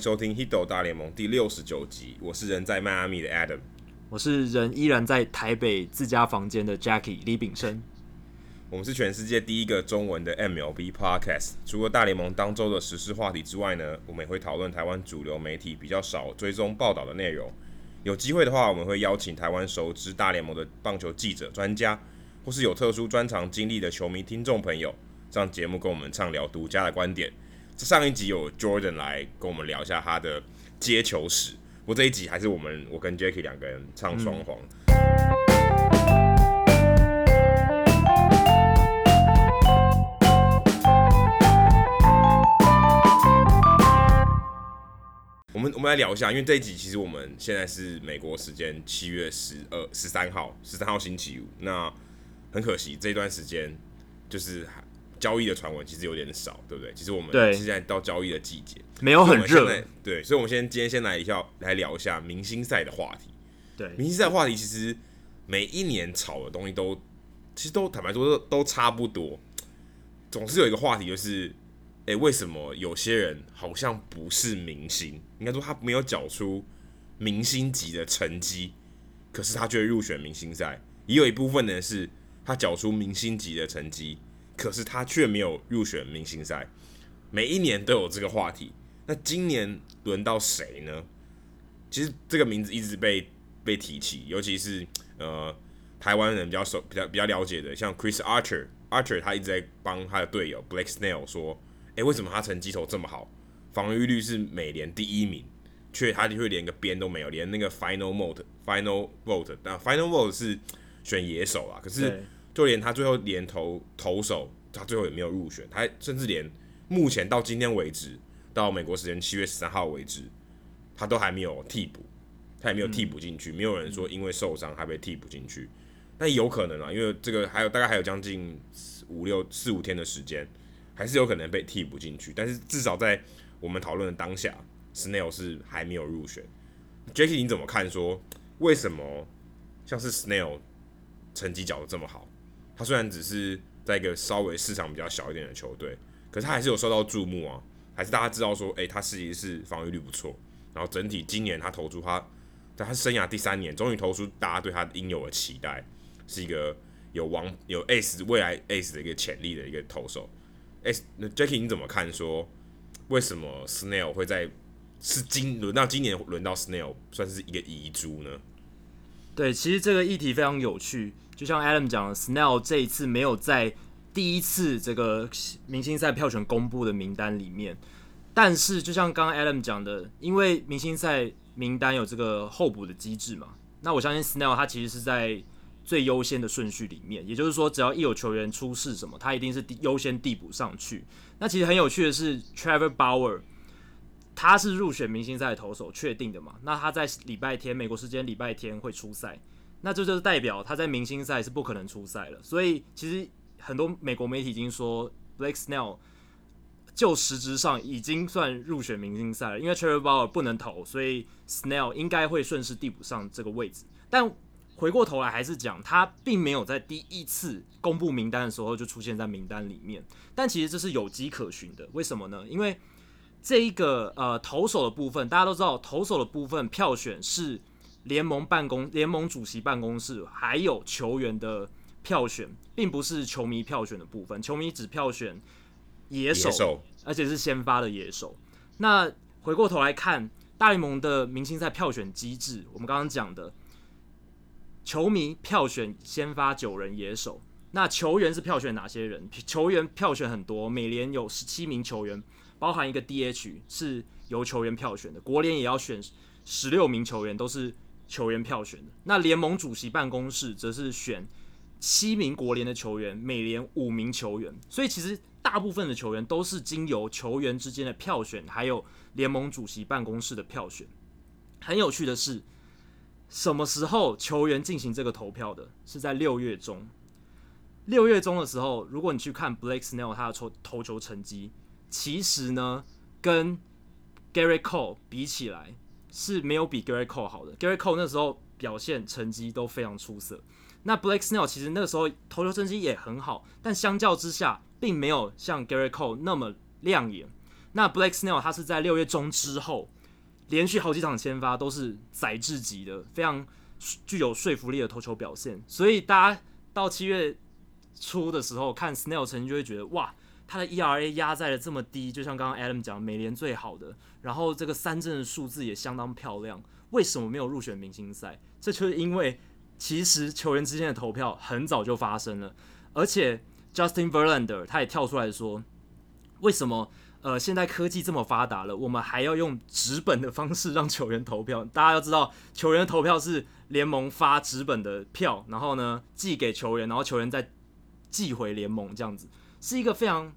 收听《Hiddle 大联盟》第六十九集。我是人在迈阿密的 Adam，我是人依然在台北自家房间的 Jackie 李炳生。我们是全世界第一个中文的 MLB Podcast。除了大联盟当周的时事话题之外呢，我们也会讨论台湾主流媒体比较少追踪报道的内容。有机会的话，我们会邀请台湾熟知大联盟的棒球记者、专家，或是有特殊专长经历的球迷听众朋友，上节目跟我们畅聊独家的观点。上一集有 Jordan 来跟我们聊一下他的接球史，不过这一集还是我们我跟 Jackie 两个人唱双簧。我们我们来聊一下，因为这一集其实我们现在是美国时间七月十二十三号，十三号星期五。那很可惜，这段时间就是。交易的传闻其实有点少，对不对？其实我们现在到交易的季节，没有很热，对，所以，我们先今天先来一下，来聊一下明星赛的话题。对，明星赛的话题其实每一年炒的东西都，其实都坦白说都都差不多，总是有一个话题，就是，哎，为什么有些人好像不是明星？应该说他没有缴出明星级的成绩，可是他却入选明星赛。也有一部分呢，是他缴出明星级的成绩。可是他却没有入选明星赛，每一年都有这个话题。那今年轮到谁呢？其实这个名字一直被被提起，尤其是呃台湾人比较熟、比较比较了解的，像 Chris Archer，Archer 他一直在帮他的队友 Blake Snell 说：“诶，为什么他成绩投这么好，防御率是美联第一名，却他就会连个边都没有，连那个 Final Vote Final Vote，那 Final Vote 是选野手啊，可是。”就连他最后连投投手，他最后也没有入选。他甚至连目前到今天为止，到美国时间七月十三号为止，他都还没有替补，他也没有替补进去。没有人说因为受伤还被替补进去。那有可能啊，因为这个还有大概还有将近五六四五天的时间，还是有可能被替补进去。但是至少在我们讨论的当下，Snail 是还没有入选。Jackie，你怎么看？说为什么像是 Snail 成绩缴得这么好？他虽然只是在一个稍微市场比较小一点的球队，可是他还是有受到注目啊，还是大家知道说，诶、欸，他实际是防御率不错，然后整体今年他投出他在他生涯第三年，终于投出大家对他应有的期待，是一个有王有 Ace 未来 Ace 的一个潜力的一个投手。诶，那 Jackie 你怎么看？说为什么 Snail 会在是今轮到今年轮到 Snail 算是一个遗珠呢？对，其实这个议题非常有趣。就像 Adam 讲的，Snell 这一次没有在第一次这个明星赛票选公布的名单里面，但是就像刚刚 Adam 讲的，因为明星赛名单有这个候补的机制嘛，那我相信 Snell 他其实是在最优先的顺序里面，也就是说，只要一有球员出事什么，他一定是优先递补上去。那其实很有趣的是，Trevor Bauer 他是入选明星赛投手，确定的嘛？那他在礼拜天美国时间礼拜天会出赛。那这就是代表他在明星赛是不可能出赛了，所以其实很多美国媒体已经说，Blake Snell 就实质上已经算入选明星赛了，因为 Trevor Bauer 不能投，所以 Snell 应该会顺势递补上这个位置。但回过头来还是讲，他并没有在第一次公布名单的时候就出现在名单里面，但其实这是有迹可循的。为什么呢？因为这一个呃投手的部分，大家都知道，投手的部分票选是。联盟办公、联盟主席办公室还有球员的票选，并不是球迷票选的部分。球迷只票选野手，野手而且是先发的野手。那回过头来看大联盟的明星赛票选机制，我们刚刚讲的，球迷票选先发九人野手，那球员是票选哪些人？球员票选很多，每年有十七名球员，包含一个 DH 是由球员票选的，国联也要选十六名球员，都是。球员票选的，那联盟主席办公室则是选七名国联的球员，美联五名球员，所以其实大部分的球员都是经由球员之间的票选，还有联盟主席办公室的票选。很有趣的是，什么时候球员进行这个投票的？是在六月中。六月中的时候，如果你去看 Blake Snell 他的投投球成绩，其实呢，跟 Gerrit Cole 比起来。是没有比 Gary Cole 好的 Gary Cole 那时候表现成绩都非常出色。那 Blake Snell 其实那个时候投球成绩也很好，但相较之下，并没有像 Gary Cole 那么亮眼。那 Blake Snell 他是在六月中之后，连续好几场先发都是宰制级的，非常具有说服力的投球表现。所以大家到七月初的时候看 Snell 成绩就会觉得，哇，他的 ERA 压在了这么低，就像刚刚 Adam 讲，美联最好的，然后这个三振的数字也相当漂亮。为什么没有入选明星赛？这就是因为其实球员之间的投票很早就发生了，而且 Justin Verlander 他也跳出来说，为什么呃现在科技这么发达了，我们还要用纸本的方式让球员投票？大家要知道，球员投票是联盟发纸本的票，然后呢寄给球员，然后球员再寄回联盟，这样子是一个非常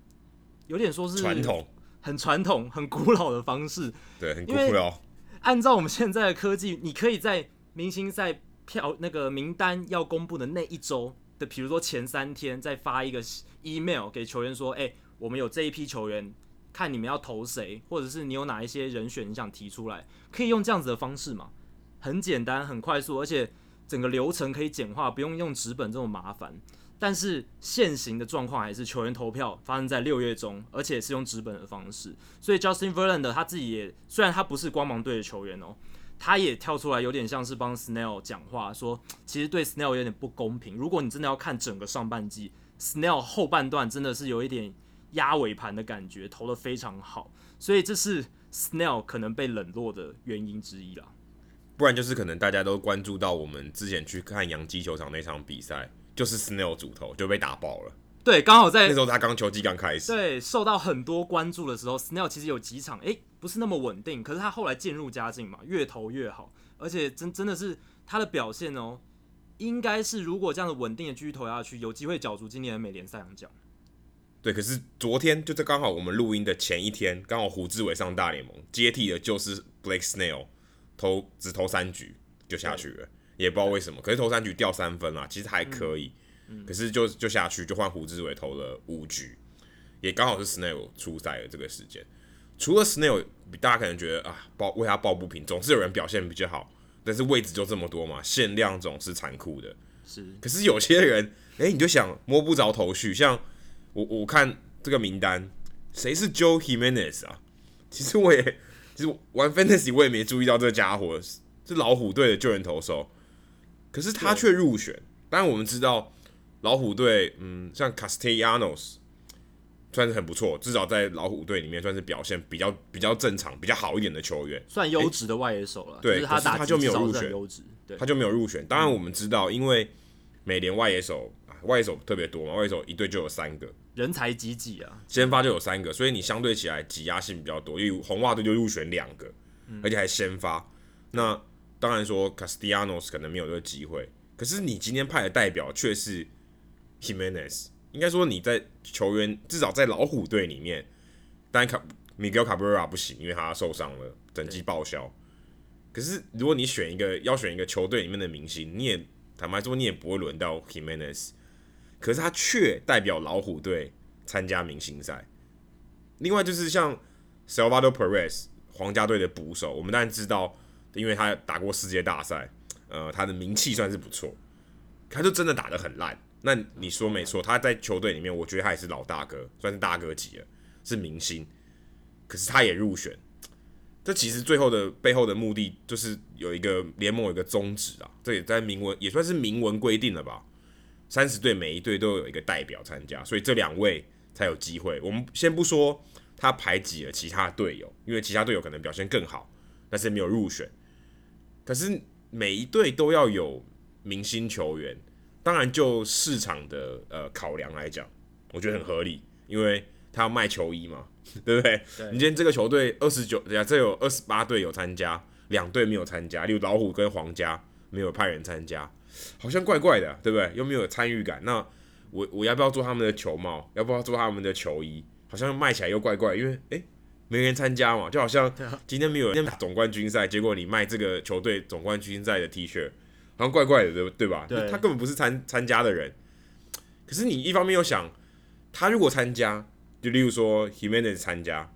有点说是传统、很传统、很古老的方式。对，很古老。按照我们现在的科技，你可以在明星赛票那个名单要公布的那一周的，比如说前三天，再发一个 email 给球员说：“哎、欸，我们有这一批球员，看你们要投谁，或者是你有哪一些人选你想提出来，可以用这样子的方式嘛？很简单，很快速，而且整个流程可以简化，不用用纸本这么麻烦。但是现行的状况还是球员投票发生在六月中，而且是用纸本的方式。所以 Justin Verland 他自己也，虽然他不是光芒队的球员哦。”他也跳出来，有点像是帮 Snell 讲话，说其实对 Snell 有点不公平。如果你真的要看整个上半季，Snell 后半段真的是有一点压尾盘的感觉，投得非常好，所以这是 Snell 可能被冷落的原因之一啦。不然就是可能大家都关注到我们之前去看洋基球场那场比赛，就是 Snell 主投就被打爆了。对，刚好在那时候他刚球季刚开始，对，受到很多关注的时候，Snell 其实有几场，诶，不是那么稳定，可是他后来渐入佳境嘛，越投越好，而且真真的是他的表现哦，应该是如果这样的稳定的继续投下去，有机会角逐今年的美联赛扬奖。对，可是昨天就在刚好我们录音的前一天，刚好胡志伟上大联盟接替的就是 Blake Snell，投只投三局就下去了，也不知道为什么，可是投三局掉三分啦，其实还可以。嗯可是就就下去，就换胡志伟投了五局，也刚好是 Snail 出赛的这个时间。除了 Snail，大家可能觉得啊，抱为他抱不平，总是有人表现比较好，但是位置就这么多嘛，限量总是残酷的。是，可是有些人，哎、欸，你就想摸不着头绪。像我我看这个名单，谁是 Joe Jimenez 啊？其实我也，其实玩 Fantasy 我也没注意到这个家伙是老虎队的救援投手，可是他却入选。当然我们知道。老虎队，嗯，像 Castellanos 算是很不错，至少在老虎队里面算是表现比较比较正常、比较好一点的球员，算优质的外野手了。对，他打他就没有入选，他就没有入选。当然我们知道，因为美联外野手外野手特别多嘛，外野手一队就有三个，人才济济啊，先发就有三个，所以你相对起来挤压性比较多。因为红袜队就入选两个，而且还先发。那当然说 Castellanos 可能没有这个机会，可是你今天派的代表却是。Jimenez 应该说你在球员至少在老虎队里面，当然卡 Miguel Cabrera 不行，因为他受伤了，整季报销。可是如果你选一个要选一个球队里面的明星，你也坦白说你也不会轮到 Jimenez，可是他却代表老虎队参加明星赛。另外就是像 Salvador Perez 皇家队的捕手，我们当然知道，因为他打过世界大赛，呃，他的名气算是不错，他就真的打得很烂。那你说没错，他在球队里面，我觉得他也是老大哥，算是大哥级了，是明星。可是他也入选，这其实最后的背后的目的就是有一个联盟有一个宗旨啊，这也在明文也算是明文规定了吧。三十队每一队都有一个代表参加，所以这两位才有机会。我们先不说他排挤了其他队友，因为其他队友可能表现更好，但是没有入选。可是每一队都要有明星球员。当然，就市场的呃考量来讲，我觉得很合理，因为他要卖球衣嘛，对不对？对，你今天这个球队二十九，对啊，这有二十八队有参加，两队没有参加，例如老虎跟皇家没有派人参加，好像怪怪的，对不对？又没有参与感，那我我要不要做他们的球帽？要不要做他们的球衣？好像卖起来又怪怪，因为诶，没人参加嘛，就好像今天没有人打总冠军赛，结果你卖这个球队总冠军赛的 T 恤。好像怪怪的，对对吧？对，他根本不是参参加的人。可是你一方面又想，他如果参加，就例如说 Himenez 参加，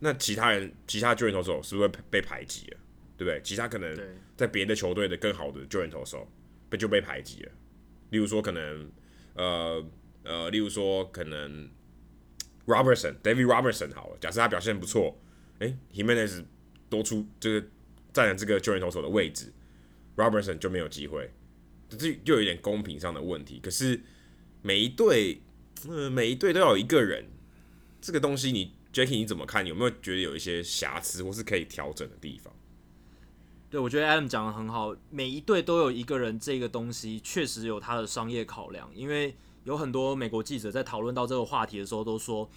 那其他人其他救援投手是不是会被排挤了？对不对？其他可能在别的球队的更好的救援投手被就被排挤了。例如说可能呃呃，例如说可能 Robertson David Robertson 好了，假设他表现不错，诶 Jimenez 多出这个占了这个救援投手的位置，Robertson 就没有机会，这就有点公平上的问题。可是每一队，呃，每一队都要有一个人，这个东西你 Jacky 你怎么看？有没有觉得有一些瑕疵或是可以调整的地方？对，我觉得 Adam 讲的很好，每一队都有一个人，这个东西确实有他的商业考量，因为有很多美国记者在讨论到这个话题的时候，都说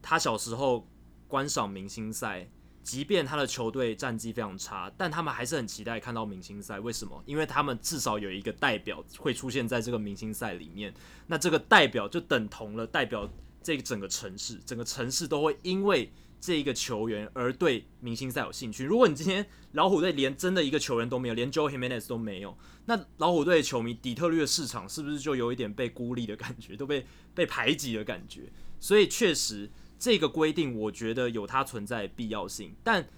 他小时候观赏明星赛，即便他的球队战绩非常差，但他们还是很期待看到明星赛。为什么？因为他们至少有一个代表会出现在这个明星赛里面，那这个代表就等同了代表这个整个城市，整个城市都会因为。这一个球员而对明星赛有兴趣。如果你今天老虎队连真的一个球员都没有，连 Joe Jimenez 都没有，那老虎队的球迷底特律的市场是不是就有一点被孤立的感觉，都被被排挤的感觉？所以确实这个规定，我觉得有它存在的必要性。但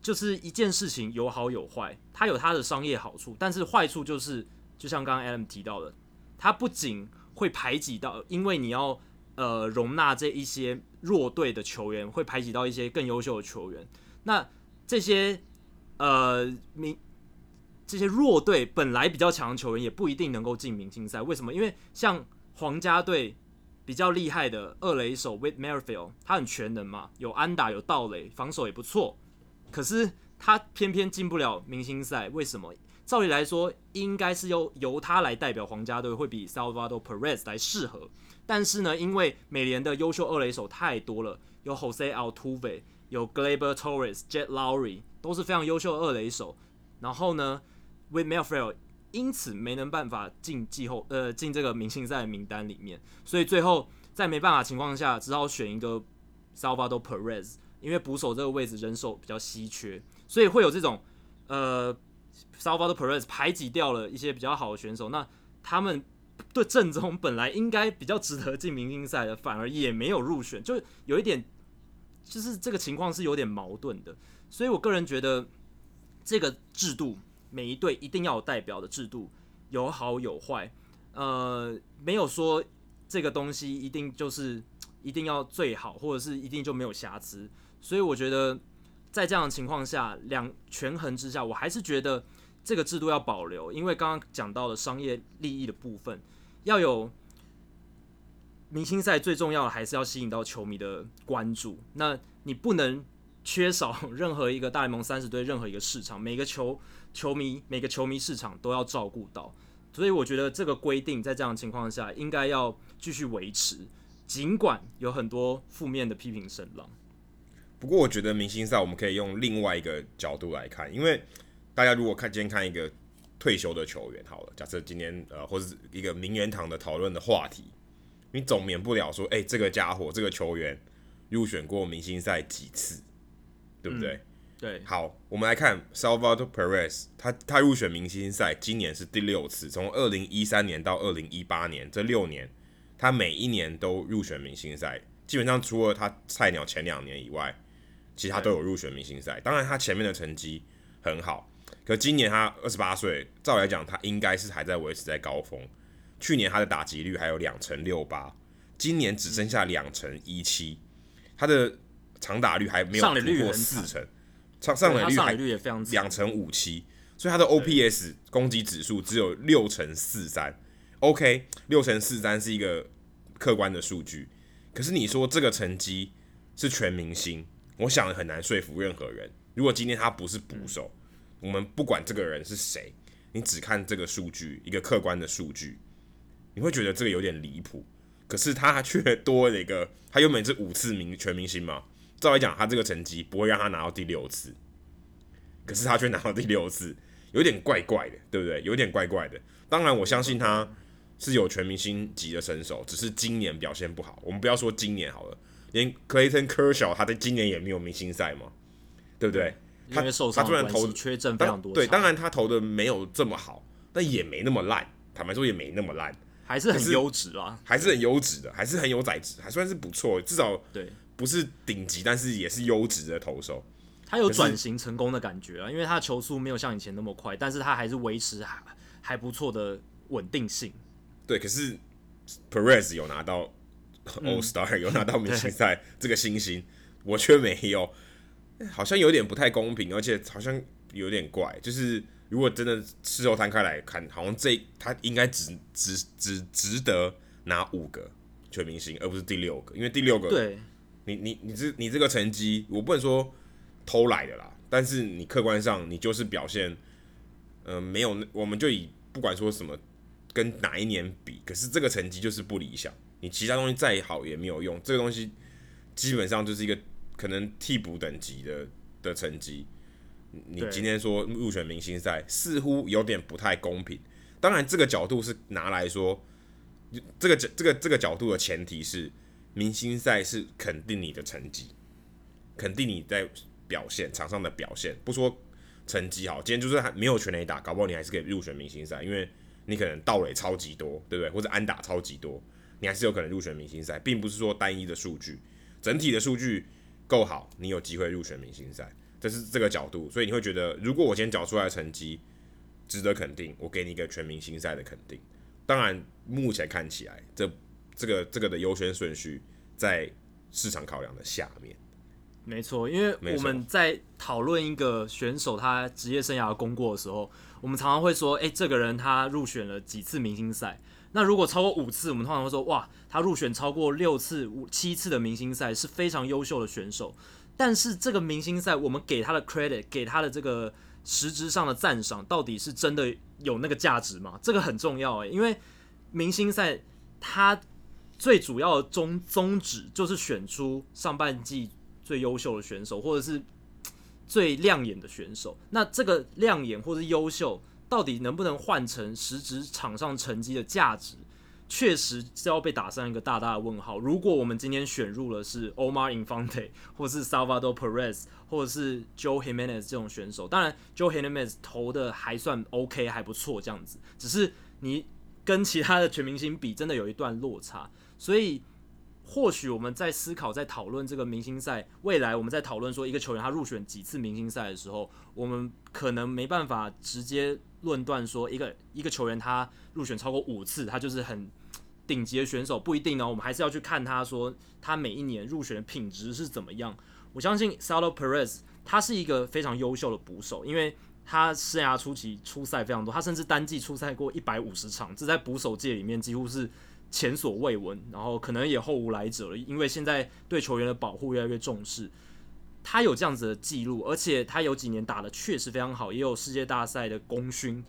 就是一件事情有好有坏，它有它的商业好处，但是坏处就是，就像刚刚 Adam 提到的，它不仅会排挤到，因为你要。呃，容纳这一些弱队的球员，会排挤到一些更优秀的球员。那这些呃明这些弱队本来比较强的球员，也不一定能够进明星赛。为什么？因为像皇家队比较厉害的二垒手 Whit Merrifield，他很全能嘛，有安打，有盗垒，防守也不错。可是他偏偏进不了明星赛，为什么？照理来说，应该是由由他来代表皇家队，会比 Salvador Perez 来适合。但是呢，因为美联的优秀二垒手太多了，有 Jose Altuve，有 Gleber Torres，Jet Lowry 都是非常优秀的二垒手。然后呢，With Merrifield 因此没能办法进季后呃进这个明星赛的名单里面，所以最后在没办法情况下，只好选一个 Salvador Perez，因为捕手这个位置人手比较稀缺，所以会有这种呃 Salvador Perez 排挤掉了一些比较好的选手，那他们。对正中本来应该比较值得进明星赛的，反而也没有入选，就有一点，就是这个情况是有点矛盾的。所以我个人觉得，这个制度每一队一定要有代表的制度，有好有坏，呃，没有说这个东西一定就是一定要最好，或者是一定就没有瑕疵。所以我觉得在这样的情况下，两权衡之下，我还是觉得。这个制度要保留，因为刚刚讲到了商业利益的部分，要有明星赛，最重要的还是要吸引到球迷的关注。那你不能缺少 任何一个大联盟三十队任何一个市场，每个球球迷每个球迷市场都要照顾到。所以我觉得这个规定在这样的情况下应该要继续维持，尽管有很多负面的批评声浪。不过我觉得明星赛我们可以用另外一个角度来看，因为。大家如果看今天看一个退休的球员，好了，假设今天呃，或是一个名人堂的讨论的话题，你总免不了说，哎、欸，这个家伙，这个球员入选过明星赛几次，对不对？嗯、对。好，我们来看 Salvador Perez，他他入选明星赛，今年是第六次，从二零一三年到二零一八年这六年，他每一年都入选明星赛，基本上除了他菜鸟前两年以外，其他都有入选明星赛。当然，他前面的成绩很好。可今年他二十八岁，照来讲他应该是还在维持在高峰。去年他的打击率还有两成六八，今年只剩下两成一七，他的长打率还没有突破四成，上上垒率还两成五七，所以他的 OPS 攻击指数只有六成四三。OK，六成四三是一个客观的数据，可是你说这个成绩是全明星，我想很难说服任何人。如果今天他不是捕手。我们不管这个人是谁，你只看这个数据，一个客观的数据，你会觉得这个有点离谱。可是他却多了一个，他原本是五次明全明星嘛，照来讲，他这个成绩不会让他拿到第六次，可是他却拿到第六次，有点怪怪的，对不对？有点怪怪的。当然，我相信他是有全明星级的身手，只是今年表现不好。我们不要说今年好了，连 Clayton Kershaw 他在今年也没有明星赛嘛，对不对？他他虽然投缺阵非常多，对，当然他投的没有这么好，但也没那么烂。坦白说，也没那么烂，还是很优质啊，还是很优质的，还是很有宰值，还算是不错。至少对，不是顶级，但是也是优质的投手。他有转型成功的感觉啊，因为他的球速没有像以前那么快，但是他还是维持还还不错的稳定性。对，可是 Perez 有拿到 All Star 有拿到 明星赛这个星星，我却没有，好像有点不太公平，而且好像有点怪。就是如果真的事后摊开来看，好像这他应该只只只值得拿五个全明星，而不是第六个，因为第六个，对，你你你这你这个成绩，我不能说偷来的啦，但是你客观上你就是表现，呃，没有，我们就以不管说什么。跟哪一年比？可是这个成绩就是不理想。你其他东西再好也没有用，这个东西基本上就是一个可能替补等级的的成绩。你今天说入选明星赛，似乎有点不太公平。当然，这个角度是拿来说，这个这个这个角度的前提是，明星赛是肯定你的成绩，肯定你在表现场上的表现。不说成绩好，今天就是还没有全垒打，搞不好你还是可以入选明星赛，因为。你可能盗垒超级多，对不对？或者安打超级多，你还是有可能入选明星赛，并不是说单一的数据，整体的数据够好，你有机会入选明星赛，这是这个角度。所以你会觉得，如果我今天缴出来的成绩值得肯定，我给你一个全明星赛的肯定。当然，目前看起来，这这个这个的优先顺序在市场考量的下面。没错，因为我们在讨论一个选手他职业生涯的功过的时候。我们常常会说，诶，这个人他入选了几次明星赛？那如果超过五次，我们通常会说，哇，他入选超过六次、五七次的明星赛是非常优秀的选手。但是这个明星赛，我们给他的 credit，给他的这个实质上的赞赏，到底是真的有那个价值吗？这个很重要诶，因为明星赛它最主要的宗宗旨就是选出上半季最优秀的选手，或者是。最亮眼的选手，那这个亮眼或是优秀，到底能不能换成实质场上成绩的价值，确实是要被打上一个大大的问号。如果我们今天选入了是 Omar Infante，或是 Salvador Perez，或者是 Joe Jimenez 这种选手，当然 Joe Jimenez 投的还算 OK，还不错这样子，只是你跟其他的全明星比，真的有一段落差，所以。或许我们在思考、在讨论这个明星赛未来，我们在讨论说一个球员他入选几次明星赛的时候，我们可能没办法直接论断说一个一个球员他入选超过五次，他就是很顶级的选手，不一定呢。我们还是要去看他说他每一年入选的品质是怎么样。我相信 Salvador Perez 他是一个非常优秀的捕手，因为他生涯初期出赛非常多，他甚至单季出赛过一百五十场，这在捕手界里面几乎是。前所未闻，然后可能也后无来者了，因为现在对球员的保护越来越重视。他有这样子的记录，而且他有几年打得确实非常好，也有世界大赛的功勋。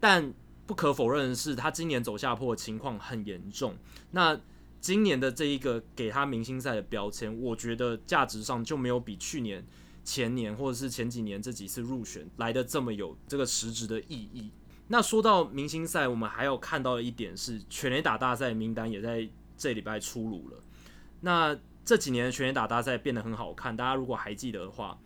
但不可否认的是，他今年走下坡的情况很严重。那今年的这一个给他明星赛的标签，我觉得价值上就没有比去年、前年或者是前几年这几次入选来的这么有这个实质的意义。那说到明星赛，我们还有看到的一点是，全垒打大赛名单也在这礼拜出炉了。那这几年的全垒打大赛变得很好看，大家如果还记得的话，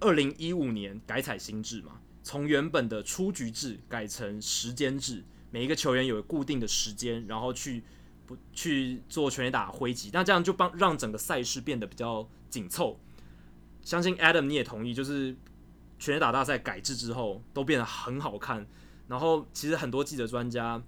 二零一五年改采新制嘛，从原本的出局制改成时间制，每一个球员有固定的时间，然后去不去做全垒打挥击，那这样就帮让整个赛事变得比较紧凑。相信 Adam 你也同意，就是全垒打大赛改制之后都变得很好看。然后，其实很多记者专家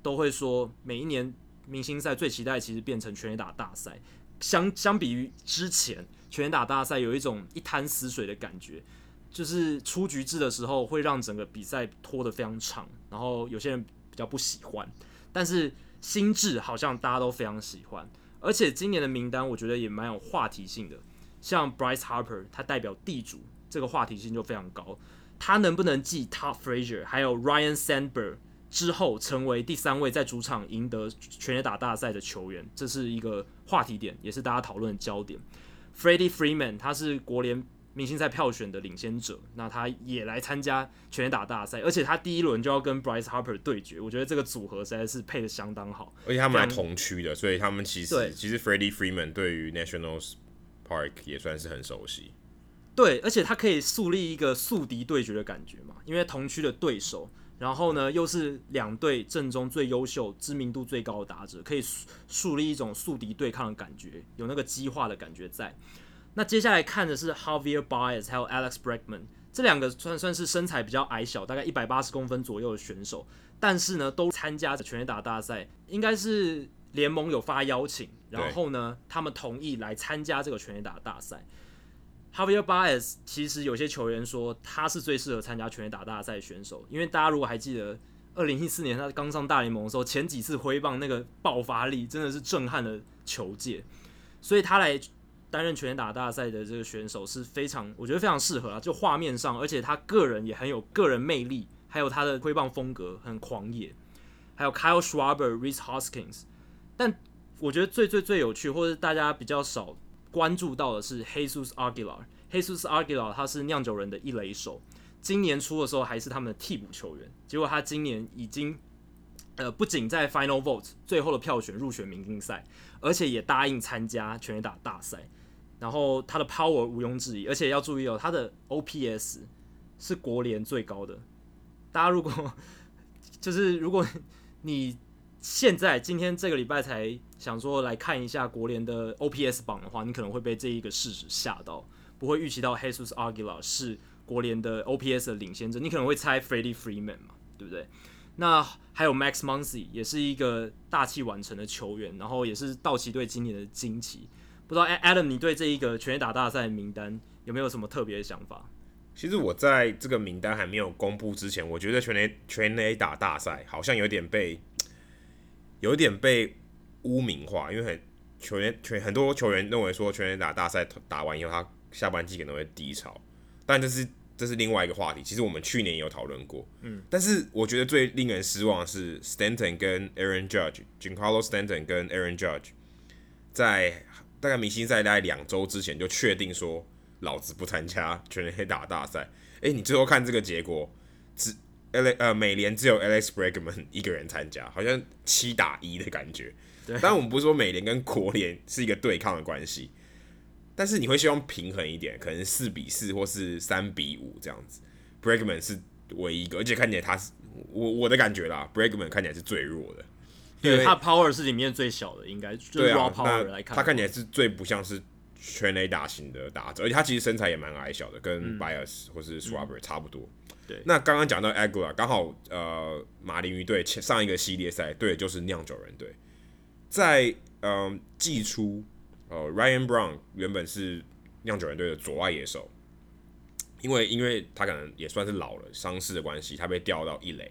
都会说，每一年明星赛最期待其实变成全垒打大赛。相相比于之前全打大赛，有一种一潭死水的感觉，就是出局制的时候会让整个比赛拖得非常长，然后有些人比较不喜欢。但是新制好像大家都非常喜欢，而且今年的名单我觉得也蛮有话题性的，像 Bryce Harper 他代表地主，这个话题性就非常高。他能不能继 Todd Frazier 还有 Ryan Sandberg 之后，成为第三位在主场赢得全垒打大赛的球员？这是一个话题点，也是大家讨论的焦点。Freddie Freeman 他是国联明星赛票选的领先者，那他也来参加全垒打大赛，而且他第一轮就要跟 Bryce Harper 对决，我觉得这个组合实在是配的相当好。而且他们还同区的，所以他们其实其实 Freddie Freeman 对于 Nationals Park 也算是很熟悉。对，而且他可以树立一个宿敌对决的感觉嘛，因为同区的对手，然后呢又是两队阵中最优秀、知名度最高的打者，可以树立一种宿敌对抗的感觉，有那个激化的感觉在。那接下来看的是 Javier Baez 还有 Alex Bregman 这两个算算是身材比较矮小，大概一百八十公分左右的选手，但是呢都参加全垒打大赛，应该是联盟有发邀请，然后呢，他们同意来参加这个全垒打大赛。Javier Baez 其实有些球员说他是最适合参加全垒打大赛选手，因为大家如果还记得，二零一四年他刚上大联盟的时候，前几次挥棒那个爆发力真的是震撼了球界，所以他来担任全垒打大赛的这个选手是非常，我觉得非常适合啊，就画面上，而且他个人也很有个人魅力，还有他的挥棒风格很狂野，还有 Kyle Schwarber、Rhys Hoskins，但我觉得最最最有趣，或者大家比较少。关注到的是 Jesus Aguilar，Jesus Aguilar 他是酿酒人的一垒手，今年初的时候还是他们的替补球员，结果他今年已经呃不仅在 Final Vote 最后的票选入选明星赛，而且也答应参加全垒打大赛，然后他的 Power 毋庸置疑，而且要注意哦，他的 OPS 是国联最高的，大家如果 就是如果你。现在今天这个礼拜才想说来看一下国联的 OPS 榜的话，你可能会被这一个事实吓到，不会预期到 Jesus Aguilar 是国联的 OPS 的领先者，你可能会猜 Freddie Freeman 嘛，对不对？那还有 Max Muncy 也是一个大器晚成的球员，然后也是道奇队今年的惊奇。不知道 Adam，你对这一个全垒打大赛的名单有没有什么特别的想法？其实我在这个名单还没有公布之前，我觉得全垒全垒打大赛好像有点被。有点被污名化，因为很球员全很多球员认为说全垒打大赛打完以后，他下半季可能会低潮，但这是这是另外一个话题。其实我们去年也有讨论过，嗯，但是我觉得最令人失望的是 Stanton 跟 Aaron Judge，Giancarlo Stanton 跟 Aaron Judge 在大概明星赛大概两周之前就确定说老子不参加全垒打大赛。诶，你最后看这个结果只 L。呃，美联只有 Alex Bregman 一个人参加，好像七打一的感觉。当然，我们不是说美联跟国联是一个对抗的关系，但是你会希望平衡一点，可能四比四或是三比五这样子。Bregman 是唯一一个，而且看起来他是我我的感觉啦，Bregman 看起来是最弱的，对，他 Power 是里面最小的，应该就是 Raw Power 来看，他看起来是最不像是全垒打型的打者，而且他其实身材也蛮矮小的，跟 Baez 或是 Schwarber 差不多。嗯对，那刚刚讲到 Aguilar，刚好呃，马林鱼队前上一个系列赛对的就是酿酒人队，在嗯季初，呃，Ryan Brown 原本是酿酒人队的左外野手，因为因为他可能也算是老了，伤势的关系，他被调到一垒。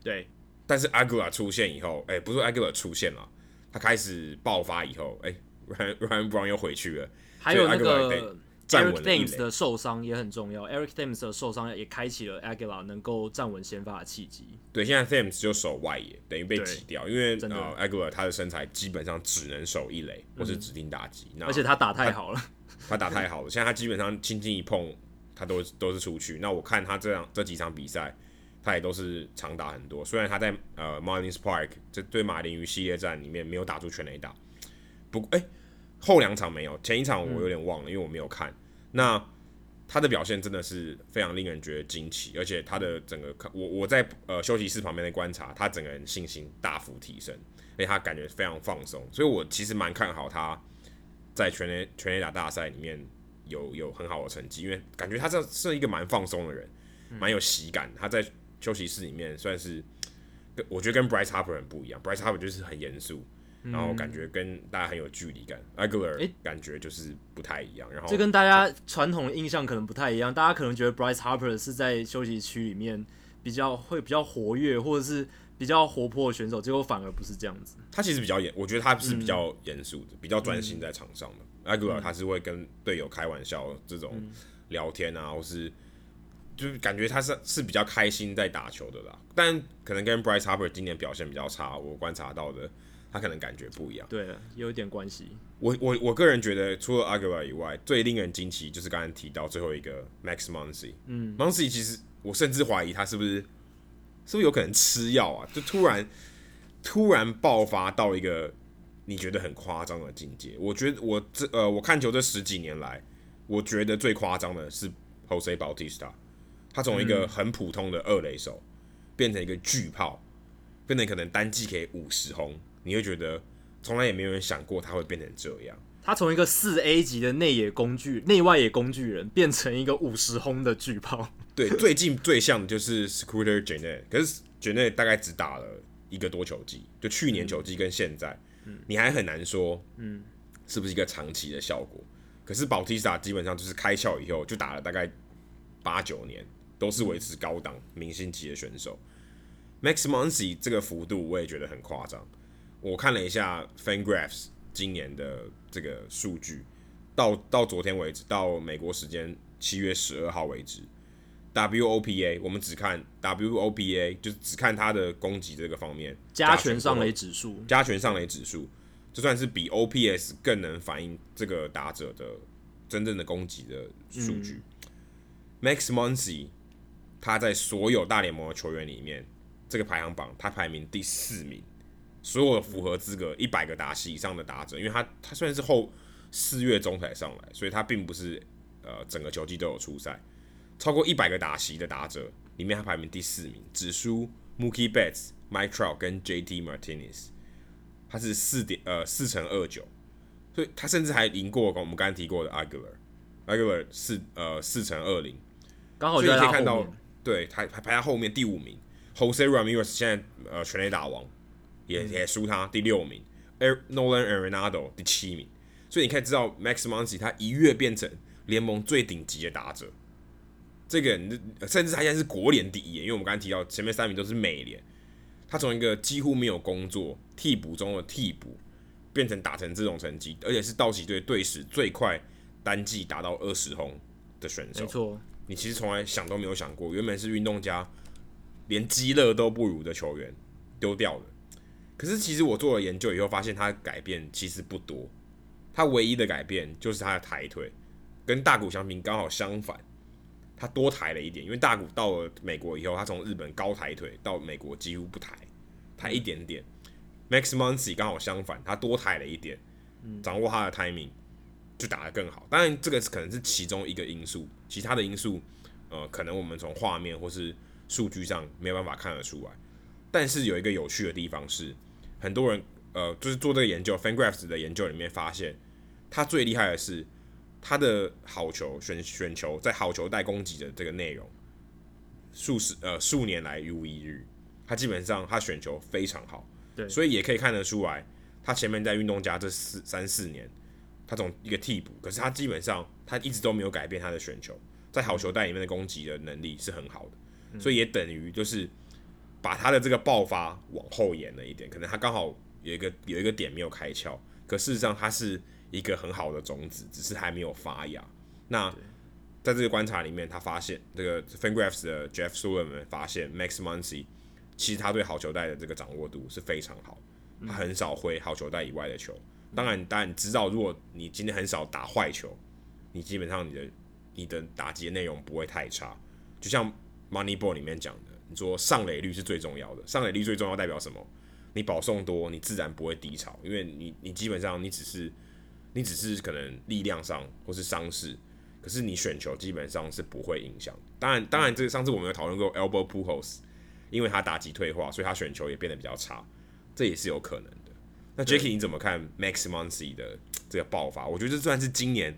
对，但是 Aguilar 出现以后，哎、欸，不是 Aguilar 出现了，他开始爆发以后，哎、欸、，Ryan Ryan Brown 又回去了，还有那个。Eric Thames 的受伤也很重要，Eric Thames 的受伤也开启了 Aguilar 能够站稳先发的契机。对，现在 Thames 就守外野，等于被挤掉，因为呃 Aguilar 他的身材基本上只能守一垒或是指定打击，而且他打太好了，他打太好了，现在他基本上轻轻一碰，他都都是出去。那我看他这样这几场比赛，他也都是长打很多。虽然他在呃 Marlins Park 这对马林鱼系列战里面没有打出全垒打，不过哎。欸后两场没有，前一场我有点忘了，嗯、因为我没有看。那他的表现真的是非常令人觉得惊奇，而且他的整个看，我我在呃休息室旁边的观察，他整个人信心大幅提升，而且他感觉非常放松，所以我其实蛮看好他在全垒全垒打大赛里面有有很好的成绩，因为感觉他这是一个蛮放松的人，蛮有喜感。他在休息室里面算是，我觉得跟 Bryce Harper 很不一样，Bryce Harper 就是很严肃。然后感觉跟大家很有距离感，Aguilar 感觉就是不太一样。然后这跟大家传统的印象可能不太一样，大家可能觉得 Bryce Harper 是在休息区里面比较会比较活跃，或者是比较活泼的选手，结果反而不是这样子。他其实比较严，我觉得他是比较严肃的，嗯、比较专心在场上的。嗯、Aguilar 他是会跟队友开玩笑，这种聊天啊，或是就是感觉他是是比较开心在打球的啦。但可能跟 Bryce Harper 今年表现比较差，我观察到的。他可能感觉不一样，对，有一点关系。我我我个人觉得，除了 Aguilar 以外，最令人惊奇就是刚才提到最后一个 Max Muncy。嗯，Muncy 其实我甚至怀疑他是不是是不是有可能吃药啊？就突然突然爆发到一个你觉得很夸张的境界。我觉得我这呃，我看球这十几年来，我觉得最夸张的是 Jose Bautista，他从一个很普通的二垒手变成一个巨炮，变成可能单季可以五十轰。你会觉得从来也没有人想过他会变成这样。他从一个四 A 级的内野工具、内外野工具人，变成一个五十轰的巨炮。对，最近最像的就是 Scooter Gennett，可是 Gennett 大概只打了一个多球季，就去年球季跟现在，你还很难说，嗯，是不是一个长期的效果？可是保提斯塔基本上就是开窍以后就打了大概八九年，都是维持高档明星级的选手。Max Muncy 这个幅度我也觉得很夸张。我看了一下 FanGraphs 今年的这个数据，到到昨天为止，到美国时间七月十二号为止，WOPA 我们只看 WOPA，就是只看他的攻击这个方面，加权上垒指数，加权上垒指数。就算是比 OPS 更能反映这个打者的真正的攻击的数据。嗯、Max Muncy 他在所有大联盟的球员里面，这个排行榜他排名第四名，所有符合资格一百个打席以上的打者，因为他他虽然是后四月中才上来，所以他并不是呃整个球季都有出赛，超过一百个打席的打者里面他排名第四名，只输 Mookie Betts、Mike Trout 跟 JT Martinez。他是四点呃四乘二九，所以他甚至还赢过我们刚刚提过的 Aguilar，Aguilar 四呃四乘二零，刚好就可以看到，对，他排排在后面第五名，Jose Ramirez 现在呃全垒打王，也、嗯、也输他第六名，Nolan Arenado 第七名，所以你可以知道 Max Muncy 他一跃变成联盟最顶级的打者，这个人甚至他现在是国联第一，因为我们刚刚提到前面三名都是美联。他从一个几乎没有工作替补中的替补，变成打成这种成绩，而且是道奇队队史最快单季达到二十轰的选手。没错，你其实从来想都没有想过，原本是运动家连基勒都不如的球员丢掉了。可是其实我做了研究以后，发现他的改变其实不多，他唯一的改变就是他的抬腿，跟大谷翔平刚好相反。他多抬了一点，因为大谷到了美国以后，他从日本高抬腿到美国几乎不抬，抬一点点。Max Muncy 刚好相反，他多抬了一点，掌握他的 timing 就打得更好。当然，这个可能是其中一个因素，其他的因素，呃，可能我们从画面或是数据上没有办法看得出来。但是有一个有趣的地方是，很多人呃，就是做这个研究，FanGraphs 的研究里面发现，他最厉害的是。他的好球选选球在好球带攻击的这个内容，数十呃数年来如一日，他基本上他选球非常好，对，所以也可以看得出来，他前面在运动家这四三四年，他从一个替补，可是他基本上他一直都没有改变他的选球，在好球带里面的攻击的能力是很好的，嗯、所以也等于就是把他的这个爆发往后延了一点，可能他刚好有一个有一个点没有开窍，可事实上他是。一个很好的种子，只是还没有发芽。那在这个观察里面，他发现这个 FanGraphs 的 Jeff Sullivan 发现 Max Muncy 其实他对好球带的这个掌握度是非常好，他很少挥好球带以外的球。当然，当然你知道，如果你今天很少打坏球，你基本上你的你的打击的内容不会太差。就像 Moneyball 里面讲的，你说上垒率是最重要的，上垒率最重要代表什么？你保送多，你自然不会低潮，因为你你基本上你只是。你只是可能力量上或是伤势，可是你选球基本上是不会影响。当然，当然，这个上次我们有讨论过 Albert Pujols，因为他打击退化，所以他选球也变得比较差，这也是有可能的。那 Jacky 你怎么看 Max Muncy 的这个爆发？我觉得这算是今年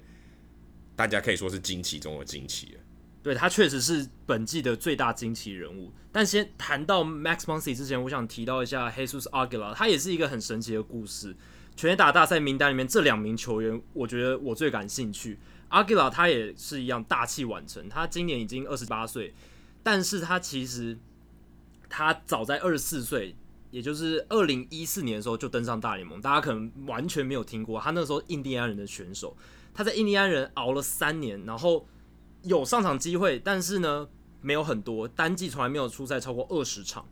大家可以说是惊奇中的惊奇了。对，他确实是本季的最大惊奇人物。但先谈到 Max Muncy 之前，我想提到一下 Jesus Aguilar，他也是一个很神奇的故事。全垒打大赛名单里面这两名球员，我觉得我最感兴趣。Aguilar 他也是一样大器晚成，他今年已经二十八岁，但是他其实他早在二十四岁，也就是二零一四年的时候就登上大联盟，大家可能完全没有听过。他那时候印第安人的选手，他在印第安人熬了三年，然后有上场机会，但是呢没有很多，单季从来没有出赛超过二十场，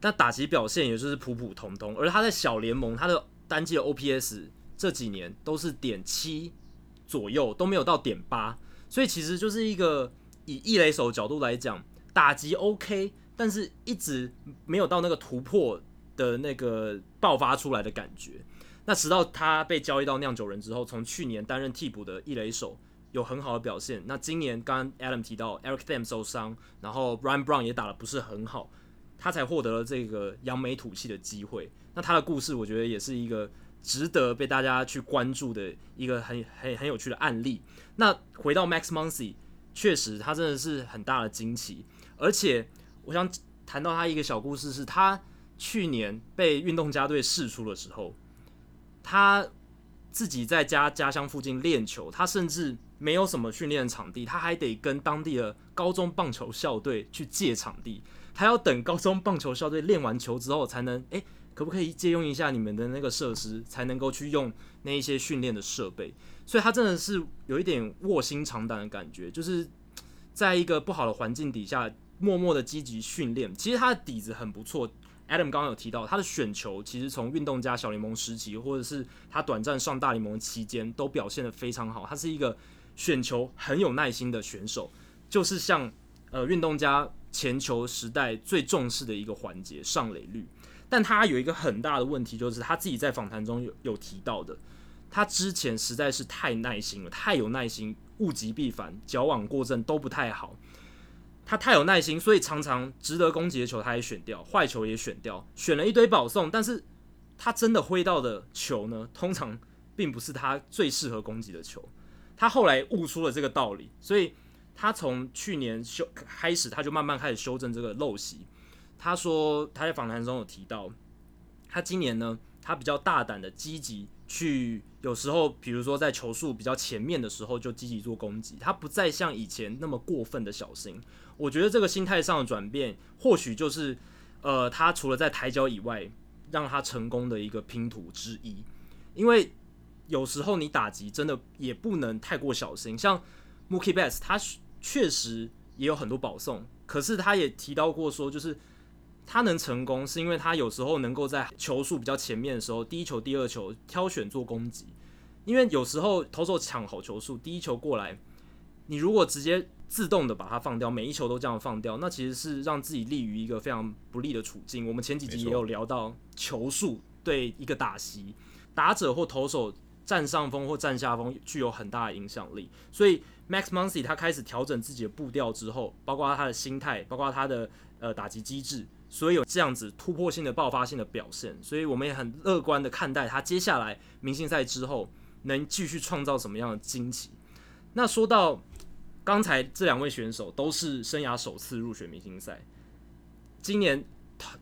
但打击表现也就是普普通通。而他在小联盟，他的单季的 OPS 这几年都是点七左右，都没有到点八，所以其实就是一个以一垒手角度来讲，打击 OK，但是一直没有到那个突破的那个爆发出来的感觉。那直到他被交易到酿酒人之后，从去年担任替补的一垒手有很好的表现，那今年刚刚 Adam 提到 Eric Tham 受伤，然后 Ryan Brown 也打得不是很好。他才获得了这个扬眉吐气的机会。那他的故事，我觉得也是一个值得被大家去关注的一个很很很有趣的案例。那回到 Max Muncy，确实他真的是很大的惊奇。而且我想谈到他一个小故事，是他去年被运动家队释出的时候，他自己在家家乡附近练球，他甚至没有什么训练场地，他还得跟当地的高中棒球校队去借场地，还要等高中棒球校队练完球之后才能，诶，可不可以借用一下你们的那个设施，才能够去用那一些训练的设备？所以他真的是有一点卧薪尝胆的感觉，就是在一个不好的环境底下，默默的积极训练。其实他的底子很不错。Adam 刚刚有提到，他的选球其实从运动家小联盟时期，或者是他短暂上大联盟期间，都表现得非常好。他是一个选球很有耐心的选手，就是像呃运动家前球时代最重视的一个环节上垒率。但他有一个很大的问题，就是他自己在访谈中有有提到的，他之前实在是太耐心了，太有耐心，物极必反，矫枉过正都不太好。他太有耐心，所以常常值得攻击的球他也选掉，坏球也选掉，选了一堆保送，但是他真的挥到的球呢，通常并不是他最适合攻击的球。他后来悟出了这个道理，所以他从去年修开始，他就慢慢开始修正这个陋习。他说他在访谈中有提到，他今年呢，他比较大胆的积极去，有时候比如说在球速比较前面的时候就积极做攻击，他不再像以前那么过分的小心。我觉得这个心态上的转变，或许就是，呃，他除了在抬脚以外，让他成功的一个拼图之一。因为有时候你打击真的也不能太过小心，像 Mookie Betts，他确实也有很多保送，可是他也提到过说，就是他能成功是因为他有时候能够在球数比较前面的时候，第一球、第二球挑选做攻击。因为有时候投手抢好球数，第一球过来，你如果直接自动的把它放掉，每一球都这样放掉，那其实是让自己立于一个非常不利的处境。我们前几集也有聊到球数对一个打席打者或投手占上风或占下风具有很大的影响力。所以 Max Muncy 他开始调整自己的步调之后，包括他的心态，包括他的呃打击机制，所以有这样子突破性的爆发性的表现。所以我们也很乐观的看待他接下来明星赛之后能继续创造什么样的惊奇。那说到。刚才这两位选手都是生涯首次入选明星赛。今年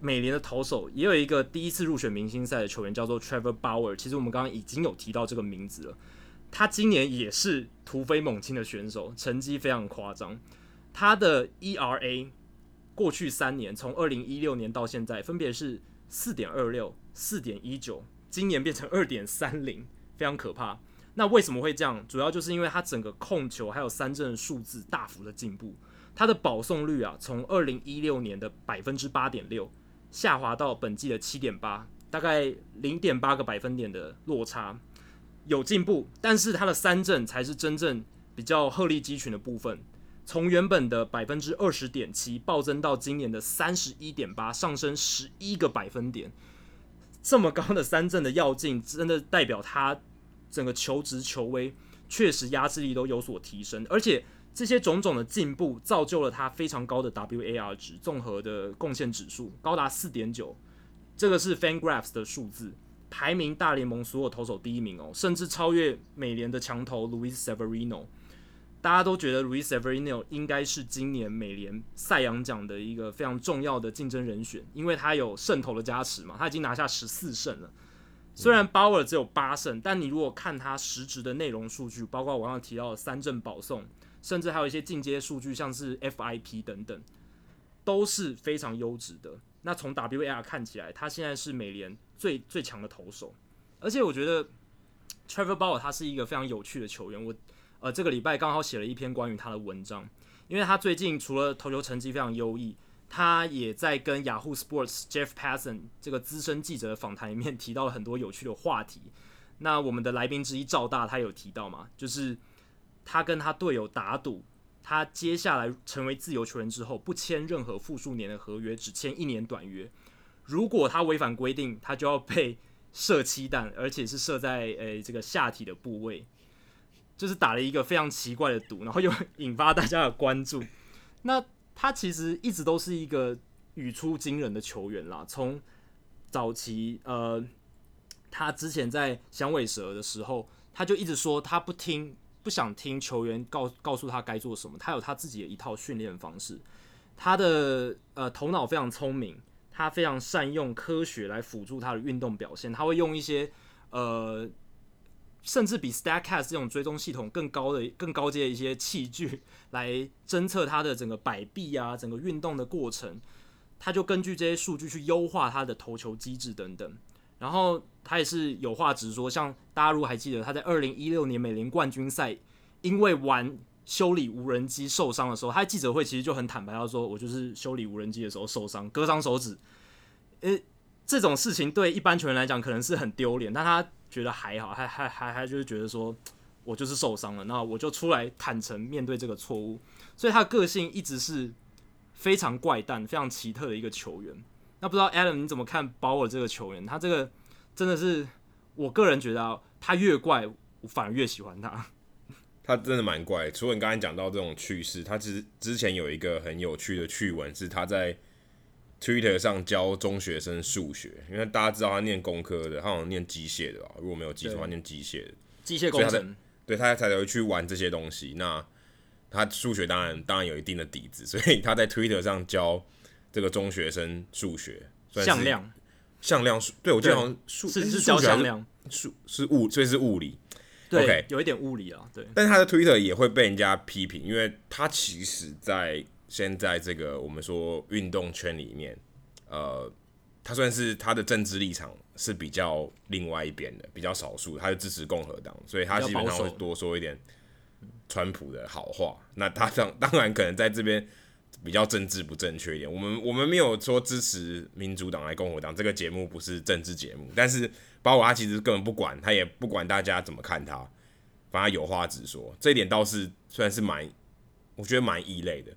美联的投手也有一个第一次入选明星赛的球员，叫做 Trevor Bauer。其实我们刚刚已经有提到这个名字了。他今年也是突飞猛进的选手，成绩非常夸张。他的 ERA 过去三年，从二零一六年到现在，分别是四点二六、四点一九，今年变成二点三零，非常可怕。那为什么会这样？主要就是因为他整个控球还有三振数字大幅的进步，他的保送率啊，从二零一六年的百分之八点六下滑到本季的七点八，大概零点八个百分点的落差，有进步，但是他的三振才是真正比较鹤立鸡群的部分，从原本的百分之二十点七暴增到今年的三十一点八，上升十一个百分点，这么高的三振的要进，真的代表他。整个球职球威确实压制力都有所提升，而且这些种种的进步造就了他非常高的 WAR 值，综合的贡献指数高达四点九，这个是 FanGraphs 的数字，排名大联盟所有投手第一名哦，甚至超越美联的强投 Luis Severino。大家都觉得 Luis Severino 应该是今年美联赛扬奖的一个非常重要的竞争人选，因为他有胜投的加持嘛，他已经拿下十四胜了。虽然鲍尔只有八胜，但你如果看他实质的内容数据，包括我刚刚提到的三振保送，甚至还有一些进阶数据，像是 FIP 等等，都是非常优质的。那从 WAR 看起来，他现在是美联最最强的投手。而且我觉得 Trevor Bauer 他是一个非常有趣的球员。我呃这个礼拜刚好写了一篇关于他的文章，因为他最近除了投球成绩非常优异。他也在跟 Yahoo Sports Jeff Passan 这个资深记者的访谈里面提到了很多有趣的话题。那我们的来宾之一赵大他有提到嘛，就是他跟他队友打赌，他接下来成为自由球员之后不签任何复数年的合约，只签一年短约。如果他违反规定，他就要被射七弹，而且是射在诶、这个下体的部位，就是打了一个非常奇怪的赌，然后又引发大家的关注。那他其实一直都是一个语出惊人的球员啦。从早期，呃，他之前在响尾蛇的时候，他就一直说他不听、不想听球员告告诉他该做什么，他有他自己的一套训练方式。他的呃头脑非常聪明，他非常善用科学来辅助他的运动表现。他会用一些呃，甚至比 Statcast 这种追踪系统更高的、更高阶的一些器具来侦测他的整个摆臂啊、整个运动的过程，他就根据这些数据去优化他的投球机制等等。然后他也是有话直说，像大家如果还记得他在二零一六年美联冠军赛，因为玩修理无人机受伤的时候，他在记者会其实就很坦白，他说我就是修理无人机的时候受伤，割伤手指。呃，这种事情对一般球员来讲可能是很丢脸，但他觉得还好，还还还还就是觉得说我就是受伤了，那我就出来坦诚面对这个错误。所以他的个性一直是非常怪诞、非常奇特的一个球员。那不知道 Adam 你怎么看鲍尔这个球员？他这个真的是，我个人觉得啊，他越怪，我反而越喜欢他。他真的蛮怪。除了你刚才讲到这种趣事，他之之前有一个很有趣的趣闻，是他在 Twitter 上教中学生数学。因为大家知道他念工科的，他好像念机械的吧？如果没有记错，他念机械的，机械工程。对，他才会去玩这些东西。那他数学当然当然有一定的底子，所以他在 Twitter 上教。这个中学生数学向量，向量数，对，我记得好像数是是教向量，数是物，所以是物理。对，OK，有一点物理啊，对。但是他的 Twitter 也会被人家批评，因为他其实在现在这个我们说运动圈里面，呃，他算是他的政治立场是比较另外一边的，比较少数，他是支持共和党，所以他基本上会多说一点川普的好话。那他当当然可能在这边。比较政治不正确一点，我们我们没有说支持民主党来共和党，这个节目不是政治节目。但是包括他其实根本不管，他也不管大家怎么看他，反正有话直说。这一点倒是算是蛮，我觉得蛮异类的。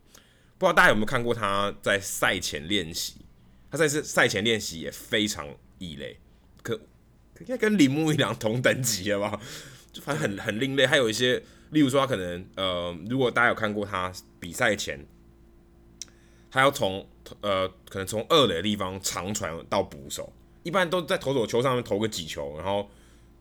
不知道大家有没有看过他在赛前练习？他在这赛前练习也非常异类，可应该跟铃木一朗同等级了吧？就反正很很另类。还有一些，例如说他可能呃，如果大家有看过他比赛前。他要从呃，可能从二垒的地方长传到捕手，一般都在投手球上面投个几球，然后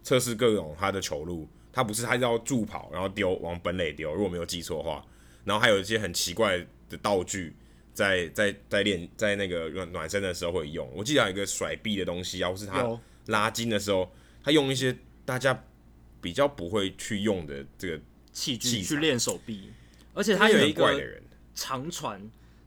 测试各种他的球路。他不是，他要助跑，然后丢往本垒丢。如果没有记错的话，然后还有一些很奇怪的道具在，在在在练在那个暖暖身的时候会用。我记得有一个甩臂的东西，要是他拉筋的时候，他用一些大家比较不会去用的这个器具去练手臂，而且他有一个长传。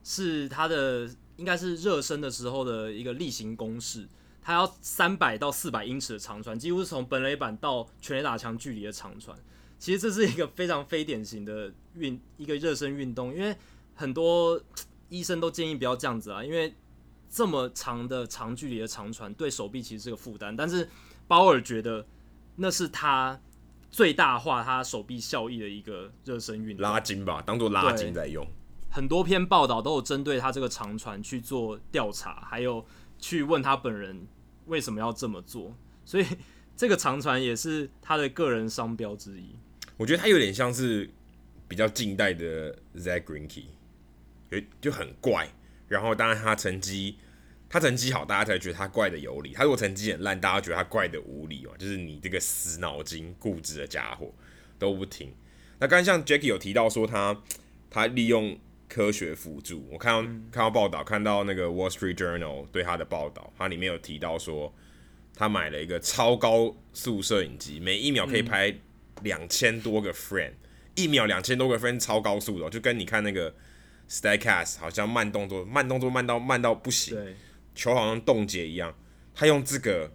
是他的应该是热身的时候的一个例行公事，他要三百到四百英尺的长传，几乎是从本垒板到全垒打墙距离的长传。其实这是一个非常非典型的运一个热身运动，因为很多医生都建议不要这样子啊，因为这么长的长距离的长传对手臂其实是个负担。但是鲍尔觉得那是他最大化他手臂效益的一个热身运动，拉筋吧，当做拉筋在用。很多篇报道都有针对他这个长传去做调查，还有去问他本人为什么要这么做，所以这个长传也是他的个人商标之一。我觉得他有点像是比较近代的 Zack Greinke，就就很怪。然后当然他成绩他成绩好，大家才觉得他怪的有理；他如果成绩很烂，大家觉得他怪的无理哦，就是你这个死脑筋、固执的家伙都不听。那刚才像 Jackie 有提到说他他利用。科学辅助，我看到看到报道，看到那个 Wall Street Journal 对他的报道，它里面有提到说，他买了一个超高速摄影机，每一秒可以拍两千多个 frame，一秒两千多个 frame 超高速的，就跟你看那个 Statcast 好像慢动作，慢动作慢到慢到不行，球好像冻结一样。他用这个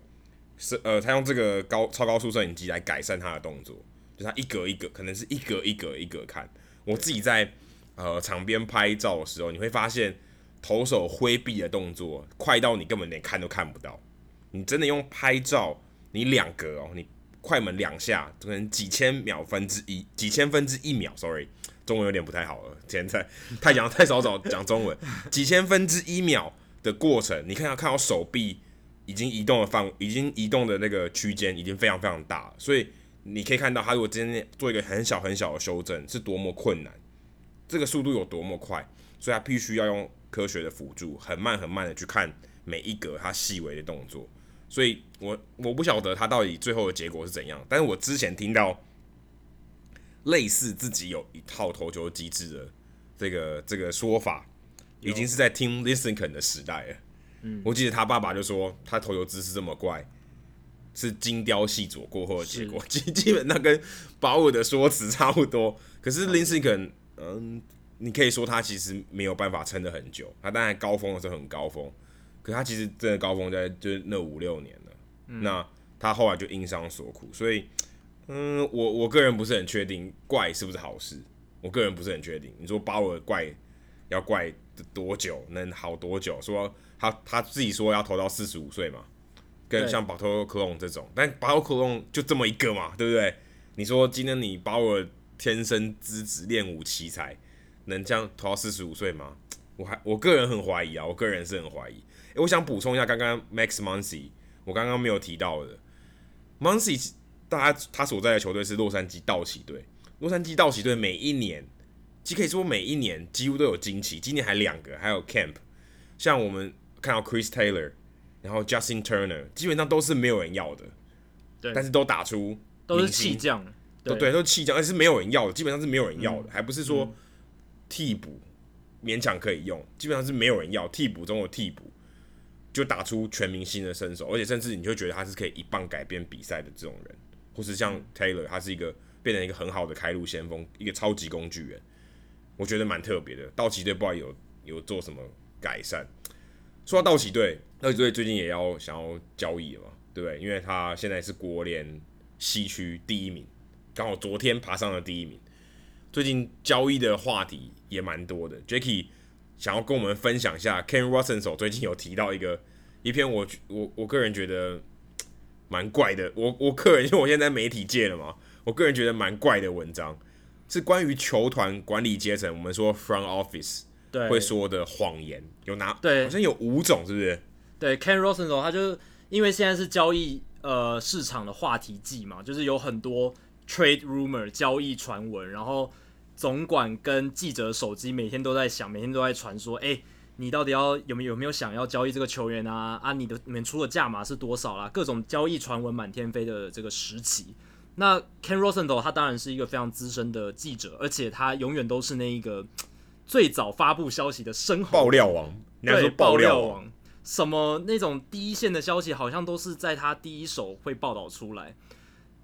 是呃，他用这个高超高速摄影机来改善他的动作，就他一格一格，可能是一格一格一格看。我自己在。呃，场边拍照的时候，你会发现投手挥臂的动作快到你根本连看都看不到。你真的用拍照，你两格哦，你快门两下，可能几千秒分之一，几千分之一秒，sorry，中文有点不太好了，现在太讲太少早讲中文，几千分之一秒的过程，你看到看到手臂已经移动的范，已经移动的那个区间已经非常非常大，所以你可以看到他如果今天做一个很小很小的修正是多么困难。这个速度有多么快，所以他必须要用科学的辅助，很慢很慢的去看每一格他细微的动作。所以我我不晓得他到底最后的结果是怎样，但是我之前听到类似自己有一套投球机制的这个这个说法，已经是在 Tim Lincecum 的时代了。嗯，我记得他爸爸就说他投球姿势这么怪，是精雕细琢过后的结果，基 基本上跟保尔的说辞差不多。可是林斯肯，嗯，你可以说他其实没有办法撑得很久。他当然高峰的时候很高峰，可他其实真的高峰在就是那五六年了。嗯、那他后来就因伤所苦，所以，嗯，我我个人不是很确定怪是不是好事。我个人不是很确定。你说鲍尔怪要怪多久，能好多久？说他他自己说要投到四十五岁嘛。跟像巴托克隆这种，但巴托克隆就这么一个嘛，对不对？你说今天你鲍尔天生资质练武奇才，能这样投到四十五岁吗？我还我个人很怀疑啊，我个人是很怀疑。诶，我想补充一下，刚刚 Max Muncy，我刚刚没有提到的，Muncy，大家他所在的球队是洛杉矶道奇队。洛杉矶道奇队每一年，即可以说每一年几乎都有惊奇，今年还两个，还有 Camp，像我们看到 Chris Taylor。然后 Justin Turner 基本上都是没有人要的，对，但是都打出都是气将，对对，都是弃将，而是没有人要的，基本上是没有人要的，嗯、还不是说替补勉强可以用，基本上是没有人要，替补中有替补就打出全明星的身手，而且甚至你就会觉得他是可以一棒改变比赛的这种人，或是像 Taylor，他是一个变成一个很好的开路先锋，一个超级工具人，我觉得蛮特别的。道奇队不知道有有做什么改善。说到道奇队，道奇队最近也要想要交易了嘛，对不对？因为他现在是国联西区第一名，刚好昨天爬上了第一名。最近交易的话题也蛮多的，Jacky 想要跟我们分享一下。Ken Rosenthal 最近有提到一个一篇我我我个人觉得蛮怪的，我我个人因为我现在在媒体界了嘛，我个人觉得蛮怪的文章，是关于球团管理阶层，我们说 Front Office。对会说的谎言有哪？对，好像有五种，是不是？对，Ken Rosenthal 他就因为现在是交易呃市场的话题季嘛，就是有很多 trade rumor 交易传闻，然后总管跟记者手机每天都在响，每天都在传说，哎，你到底要有没有有没有想要交易这个球员啊？啊，你的你们出的价码是多少啦？各种交易传闻满天飞的这个时期，那 Ken Rosenthal 他当然是一个非常资深的记者，而且他永远都是那一个。最早发布消息的深红爆料王，你要说爆料王，什么那种第一线的消息，好像都是在他第一手会报道出来。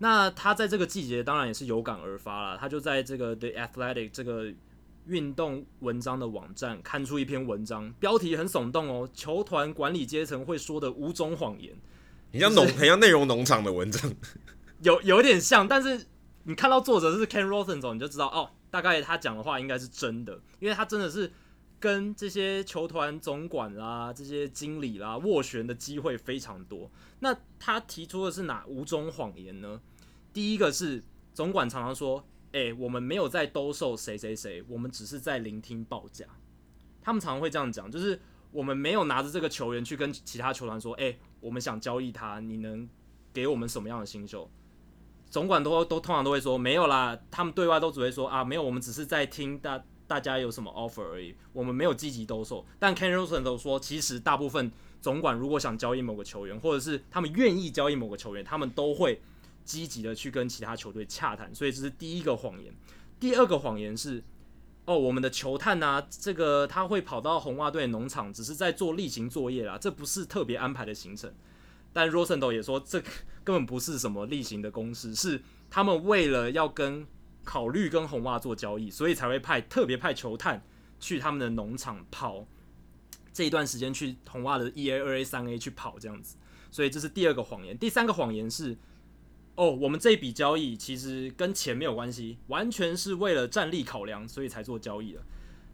那他在这个季节当然也是有感而发了，他就在这个 The Athletic 这个运动文章的网站刊出一篇文章，标题很耸动哦，球团管理阶层会说的五种谎言，很像农，很像内容农场的文章，有有点像，但是你看到作者是 Ken Rosenthal，你就知道哦。大概他讲的话应该是真的，因为他真的是跟这些球团总管啦、这些经理啦斡旋的机会非常多。那他提出的是哪五种谎言呢？第一个是总管常常说：“诶，我们没有在兜售谁谁谁，我们只是在聆听报价。”他们常常会这样讲，就是我们没有拿着这个球员去跟其他球团说：“诶，我们想交易他，你能给我们什么样的新秀？”总管都都通常都会说没有啦，他们对外都只会说啊没有，我们只是在听大大家有什么 offer 而已，我们没有积极兜售。但 Ken r o s e n 都说，其实大部分总管如果想交易某个球员，或者是他们愿意交易某个球员，他们都会积极的去跟其他球队洽谈。所以这是第一个谎言。第二个谎言是，哦，我们的球探啊，这个他会跑到红袜队农场，只是在做例行作业啦，这不是特别安排的行程。但 Rosenthal 也说，这根本不是什么例行的公事，是他们为了要跟考虑跟红袜做交易，所以才会派特别派球探去他们的农场跑这一段时间，去红袜的一 A、二 A、三 A 去跑这样子。所以这是第二个谎言。第三个谎言是，哦，我们这笔交易其实跟钱没有关系，完全是为了战力考量，所以才做交易的。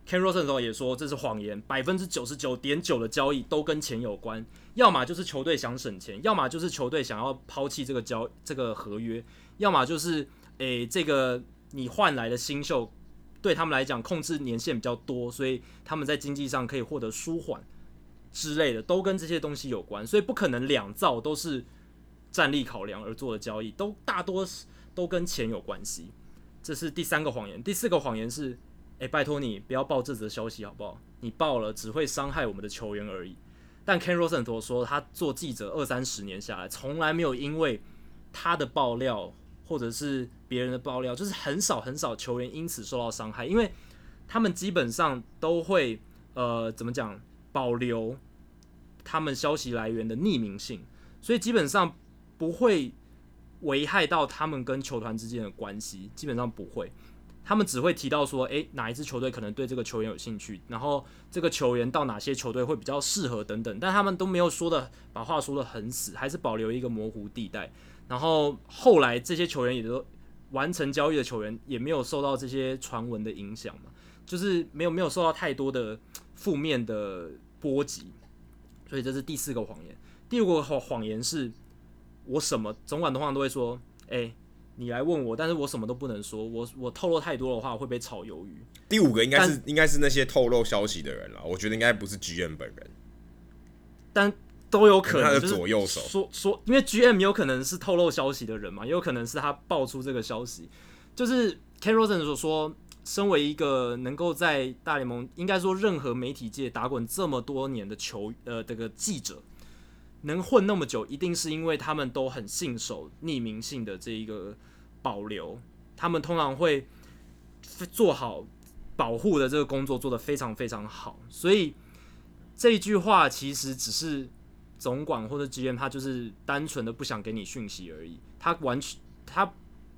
Ken Rosenthal 也说这是谎言，百分之九十九点九的交易都跟钱有关，要么就是球队想省钱，要么就是球队想要抛弃这个交这个合约，要么就是诶这个你换来的新秀对他们来讲控制年限比较多，所以他们在经济上可以获得舒缓之类的，都跟这些东西有关，所以不可能两造都是战力考量而做的交易，都大多都跟钱有关系。这是第三个谎言，第四个谎言是。诶、拜托你不要报这则消息好不好？你报了只会伤害我们的球员而已。但 Ken Rosen 说，他做记者二三十年下来，从来没有因为他的爆料或者是别人的爆料，就是很少很少球员因此受到伤害，因为他们基本上都会呃怎么讲，保留他们消息来源的匿名性，所以基本上不会危害到他们跟球团之间的关系，基本上不会。他们只会提到说，诶，哪一支球队可能对这个球员有兴趣，然后这个球员到哪些球队会比较适合等等，但他们都没有说的把话说得很死，还是保留一个模糊地带。然后后来这些球员也都完成交易的球员，也没有受到这些传闻的影响嘛，就是没有没有受到太多的负面的波及。所以这是第四个谎言。第五个谎谎言是，我什么总管通常都会说，哎。你来问我，但是我什么都不能说。我我透露太多的话会被炒鱿鱼。第五个应该是应该是那些透露消息的人了，我觉得应该不是 GM 本人，但都有可能。他的左右手说说，因为 GM 有可能是透露消息的人嘛，也有可能是他爆出这个消息。就是 Ken Rosen 所说，身为一个能够在大联盟，应该说任何媒体界打滚这么多年的球呃这个记者。能混那么久，一定是因为他们都很信守匿名性的这一个保留。他们通常会做好保护的这个工作，做得非常非常好。所以这句话其实只是总管或者 GM，他就是单纯的不想给你讯息而已。他完全，他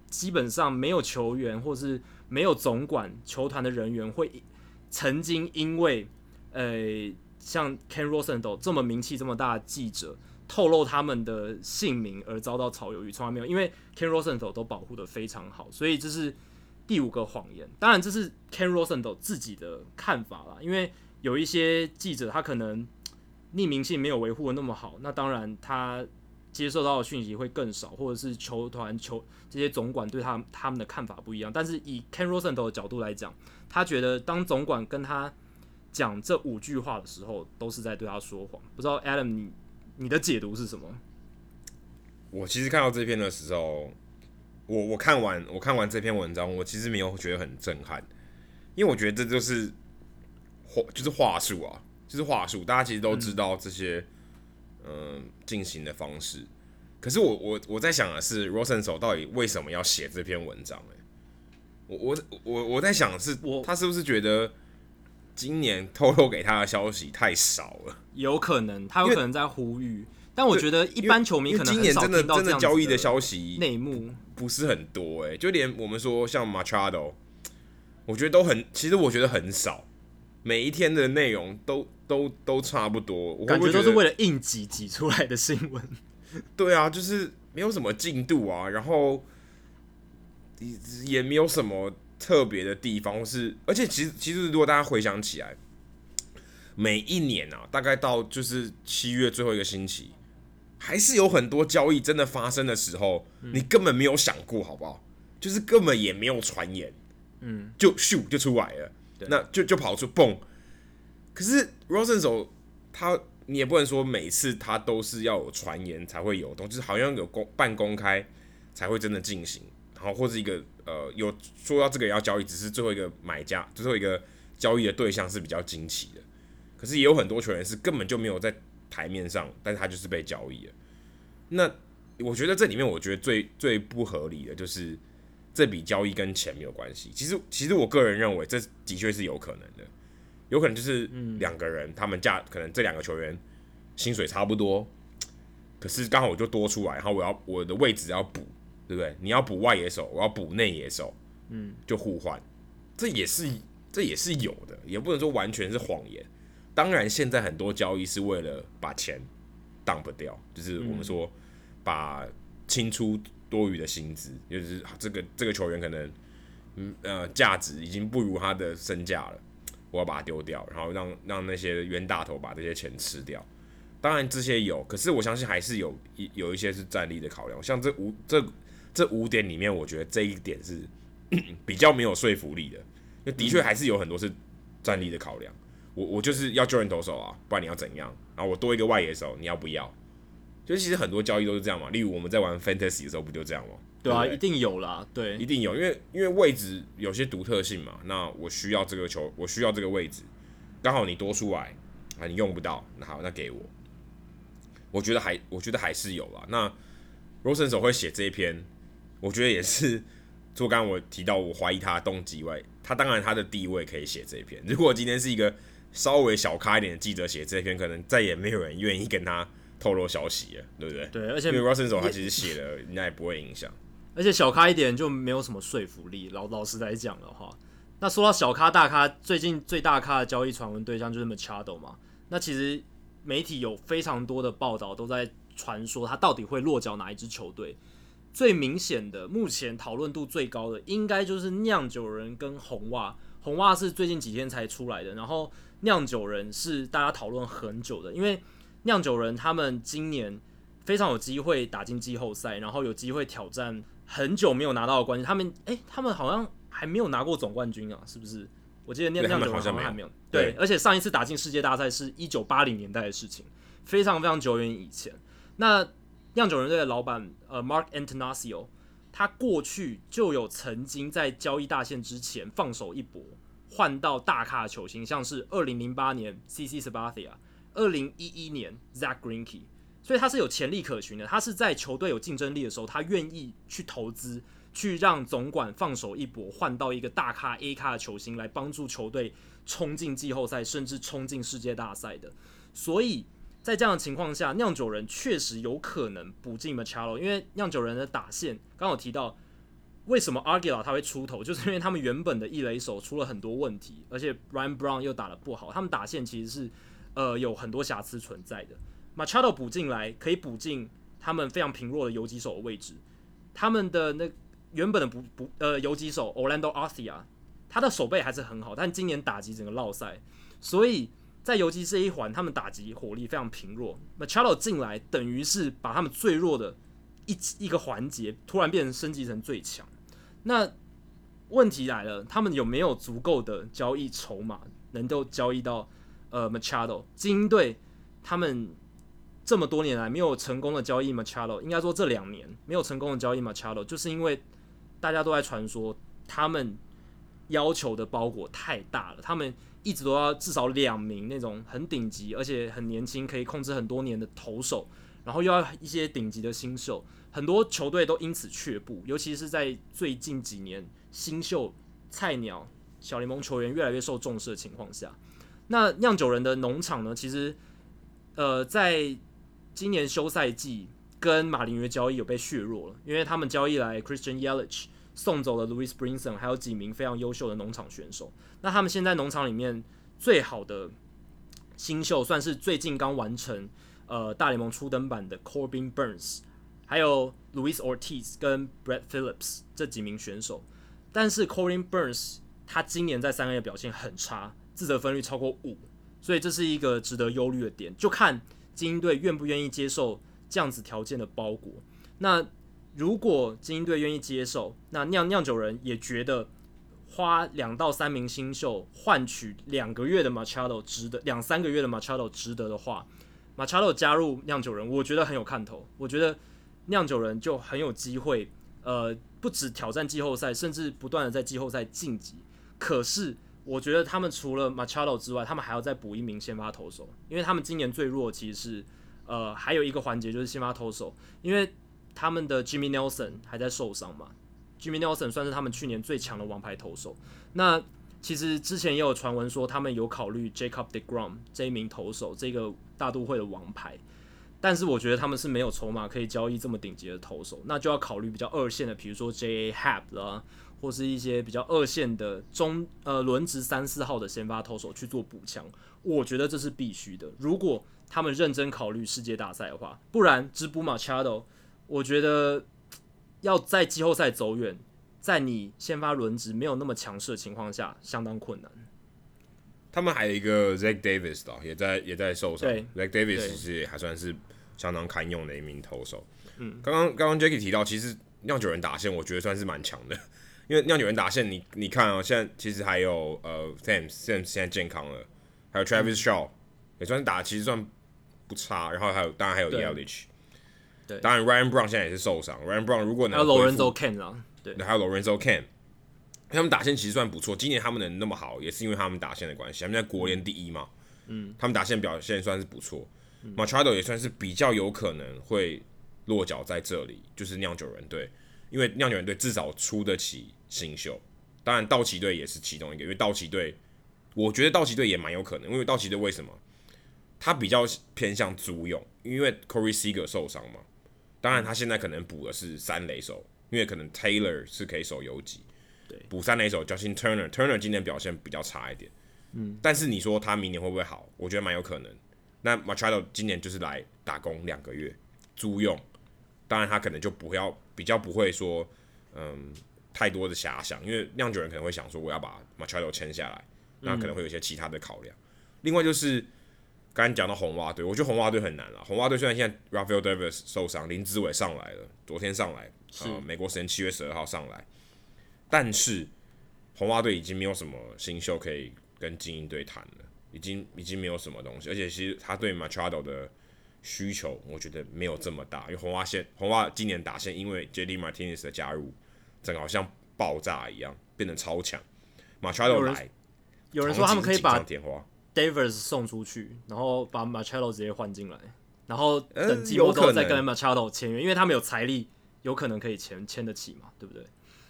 基本上没有球员或是没有总管球团的人员会曾经因为呃。像 Ken Rosenthal 这么名气这么大的记者透露他们的姓名而遭到炒鱿鱼，从来没有，因为 Ken Rosenthal 都保护得非常好，所以这是第五个谎言。当然，这是 Ken Rosenthal 自己的看法啦，因为有一些记者他可能匿名性没有维护得那么好，那当然他接受到的讯息会更少，或者是球团球这些总管对他他们的看法不一样。但是以 Ken Rosenthal 的角度来讲，他觉得当总管跟他讲这五句话的时候，都是在对他说谎。不知道 Adam，你你的解读是什么？我其实看到这篇的时候，我我看完我看完这篇文章，我其实没有觉得很震撼，因为我觉得这就是话就是话术啊，就是话术。大家其实都知道这些嗯进、呃、行的方式，可是我我我在想的是，Rosenthal 到底为什么要写这篇文章、欸？哎，我我我我在想是，我他是不是觉得？今年透露给他的消息太少了，有可能他有可能在呼吁，但我觉得一般球迷可能今年真的真的交易的消息内幕。不是很多哎、欸，就连我们说像 Machado，我觉得都很，其实我觉得很少，每一天的内容都都都差不多，我感觉都是为了应急挤出来的新闻。对啊，就是没有什么进度啊，然后也没有什么。特别的地方是，而且其实其实如果大家回想起来，每一年啊，大概到就是七月最后一个星期，还是有很多交易真的发生的时候，你根本没有想过，好不好？就是根本也没有传言，嗯，就咻就出来了，那就就跑出蹦。可是 Rosenthal 他，你也不能说每次他都是要有传言才会有东西，就是好像有公半公开才会真的进行。然后或者一个呃，有说到这个人要交易，只是最后一个买家，最后一个交易的对象是比较惊奇的。可是也有很多球员是根本就没有在台面上，但是他就是被交易了。那我觉得这里面，我觉得最最不合理的就是这笔交易跟钱没有关系。其实，其实我个人认为这的确是有可能的，有可能就是两个人他们价可能这两个球员薪水差不多，可是刚好我就多出来，然后我要我的位置要补。对不对？你要补外野手，我要补内野手，嗯，就互换，这也是这也是有的，也不能说完全是谎言。当然，现在很多交易是为了把钱 dump 掉，就是我们说把清出多余的薪资，就是这个这个球员可能嗯呃价值已经不如他的身价了，我要把它丢掉，然后让让那些冤大头把这些钱吃掉。当然这些有，可是我相信还是有一有一些是战力的考量，像这五这。这五点里面，我觉得这一点是比较没有说服力的，因为的确还是有很多是战力的考量。我我就是要救人投手啊，不然你要怎样？然后我多一个外野手，你要不要？就是其实很多交易都是这样嘛。例如我们在玩 Fantasy 的时候，不就这样吗？对啊，对对一定有啦，对，一定有，因为因为位置有些独特性嘛。那我需要这个球，我需要这个位置，刚好你多出来啊，你用不到，那好，那给我。我觉得还我觉得还是有啦。那 Rosenthal 会写这一篇。我觉得也是，就刚刚我提到，我怀疑他的动机外，他当然他的地位可以写这一篇。如果今天是一个稍微小咖一点的记者写这篇，可能再也没有人愿意跟他透露消息了，对不对？对，而且因为 Russell 他其实写了，应该也不会影响。而且小咖一点就没有什么说服力。老老实来讲的话，那说到小咖大咖，最近最大咖的交易传闻对象就是 Machado 嘛。那其实媒体有非常多的报道都在传说他到底会落脚哪一支球队。最明显的，目前讨论度最高的，应该就是酿酒人跟红袜。红袜是最近几天才出来的，然后酿酒人是大家讨论很久的，因为酿酒人他们今年非常有机会打进季后赛，然后有机会挑战很久没有拿到的冠军。他们诶，他们好像还没有拿过总冠军啊，是不是？我记得酿酿酒人好像还没有。对，对，而且上一次打进世界大赛是一九八零年代的事情，非常非常久远以前。那酿酒人队的老板呃，Mark Attanasio。他过去就有曾经在交易大限之前放手一搏，换到大咖的球星，像是二零零八年 CC Sabathia，二零一一年 Zack Greinke，所以他是有潜力可循的。他是在球队有竞争力的时候，他愿意去投资，去让总管放手一搏，换到一个大咖 A 咖的球星来帮助球队冲进季后赛，甚至冲进世界大赛的。所以。在这样的情况下，酿酒人确实有可能补进 Machado，因为酿酒人的打线刚好提到，为什么 Arguilo 他会出头，就是因为他们原本的一垒手出了很多问题，而且 Ryan Brown 又打得不好，他们打线其实是呃有很多瑕疵存在的。Machado 补进来可以补进他们非常贫弱的游击手的位置，他们的那原本的补补呃游击手 Orlando Arcia，他的守备还是很好，但今年打击整个落赛，所以。在游击这一环，他们打击火力非常贫弱。Machado 进来，等于是把他们最弱的一一个环节突然变成升级成最强。那问题来了，他们有没有足够的交易筹码，能够交易到呃 Machado？精英队他们这么多年来没有成功的交易 Machado，应该说这两年没有成功的交易 Machado，就是因为大家都在传说他们要求的包裹太大了，他们。一直都要至少两名那种很顶级，而且很年轻，可以控制很多年的投手，然后又要一些顶级的新秀，很多球队都因此却步。尤其是在最近几年，新秀、菜鸟、小联盟球员越来越受重视的情况下，那酿酒人的农场呢？其实，呃，在今年休赛季跟马林鱼交易有被削弱了，因为他们交易来 Christian Yelich。送走了 Louis Brinson，还有几名非常优秀的农场选手。那他们现在农场里面最好的新秀，算是最近刚完成呃大联盟初登板的 Corbin Burns，还有 Louis Ortiz 跟 Brett Phillips 这几名选手。但是 Corbin Burns 他今年在三 A 的表现很差，自责分率超过五，所以这是一个值得忧虑的点。就看精英队愿不愿意接受这样子条件的包裹。那如果精英队愿意接受，那酿酿酒人也觉得花两到三名新秀换取两个月的 Machado 值得，两三个月的 Machado 值得的话，Machado 加入酿酒人，我觉得很有看头。我觉得酿酒人就很有机会，呃，不止挑战季后赛，甚至不断的在季后赛晋级。可是我觉得他们除了 Machado 之外，他们还要再补一名先发投手，因为他们今年最弱其实是呃还有一个环节就是先发投手，因为。他们的 Jimmy Nelson 还在受伤嘛？Jimmy Nelson 算是他们去年最强的王牌投手。那其实之前也有传闻说，他们有考虑 Jacob deGrom 这一名投手，这个大都会的王牌。但是我觉得他们是没有筹码可以交易这么顶级的投手，那就要考虑比较二线的，比如说 J.A. Happ 啦，或是一些比较二线的中呃轮值三四号的先发投手去做补强。我觉得这是必须的。如果他们认真考虑世界大赛的话，不然只补 Machado。我觉得要在季后赛走远，在你先发轮值没有那么强势的情况下，相当困难。他们还有一个 Zach Davis 的，也在也在受伤。，Zach Davis 其实也还算是相当堪用的一名投手。嗯，刚刚刚刚 Jackie 提到，其实酿酒人打线，我觉得算是蛮强的。因为酿酒人打线，你你看啊、喔，现在其实还有呃 Thames Thames 现在健康了，还有 Travis Shaw、嗯、也算是打，其实算不差。然后还有当然还有 Yelich。对，当然，Ryan Brown 现在也是受伤。Ryan Brown 如果能，还有 Lorenzo Cain 啊，对，还有 Lorenzo Cain，他们打线其实算不错。今年他们能那么好，也是因为他们打线的关系。他们在国联第一嘛，嗯，他们打线表现算是不错。嗯、Machado 也算是比较有可能会落脚在这里，就是酿酒人队，因为酿酒人队至少出得起新秀。当然，道奇队也是其中一个，因为道奇队，我觉得道奇队也蛮有可能，因为道奇队为什么？他比较偏向租用，因为 Corey Seager 受伤嘛。当然，他现在可能补的是三垒手，因为可能 Taylor 是可以守游击。对，补三垒手，Justin Turner，Turner 今年表现比较差一点。嗯，但是你说他明年会不会好？我觉得蛮有可能。那 Machado 今年就是来打工两个月租用，当然他可能就不要比较不会说，嗯，太多的遐想，因为酿酒人可能会想说，我要把 Machado 签下来，那可能会有一些其他的考量。嗯、另外就是。刚刚讲到红袜队，我觉得红袜队很难了。红袜队虽然现在 Rafael Davis 受伤，林志伟上来了，昨天上来，呃，美国时间七月十二号上来，但是红袜队已经没有什么新秀可以跟精英队谈了，已经已经没有什么东西，而且其实他对 Machado 的需求，我觉得没有这么大，因为红袜线红袜今年打线因为 JD Martinez 的加入，整个好像爆炸一样，变得超强。Machado 来有，有人说他们可以把 Devers 送出去，然后把 Machado 直接换进来，然后等季后赛再跟 Machado 签约，因为他们有财力，有可能可以签签得起嘛，对不对？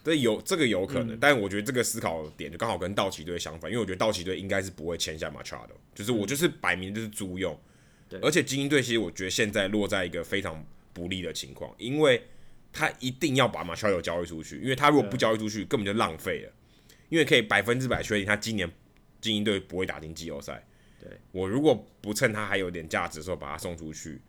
对，有这个有可能，嗯、但我觉得这个思考点就刚好跟道奇队相反，因为我觉得道奇队应该是不会签下 Machado，就是我就是摆明就是租用，对、嗯，而且精英队其实我觉得现在落在一个非常不利的情况，因为他一定要把 Machado 交易出去，因为他如果不交易出去，根本就浪费了，因为可以百分之百确定他今年。精英队不会打进季后赛。对，我如果不趁他还有点价值的时候把他送出去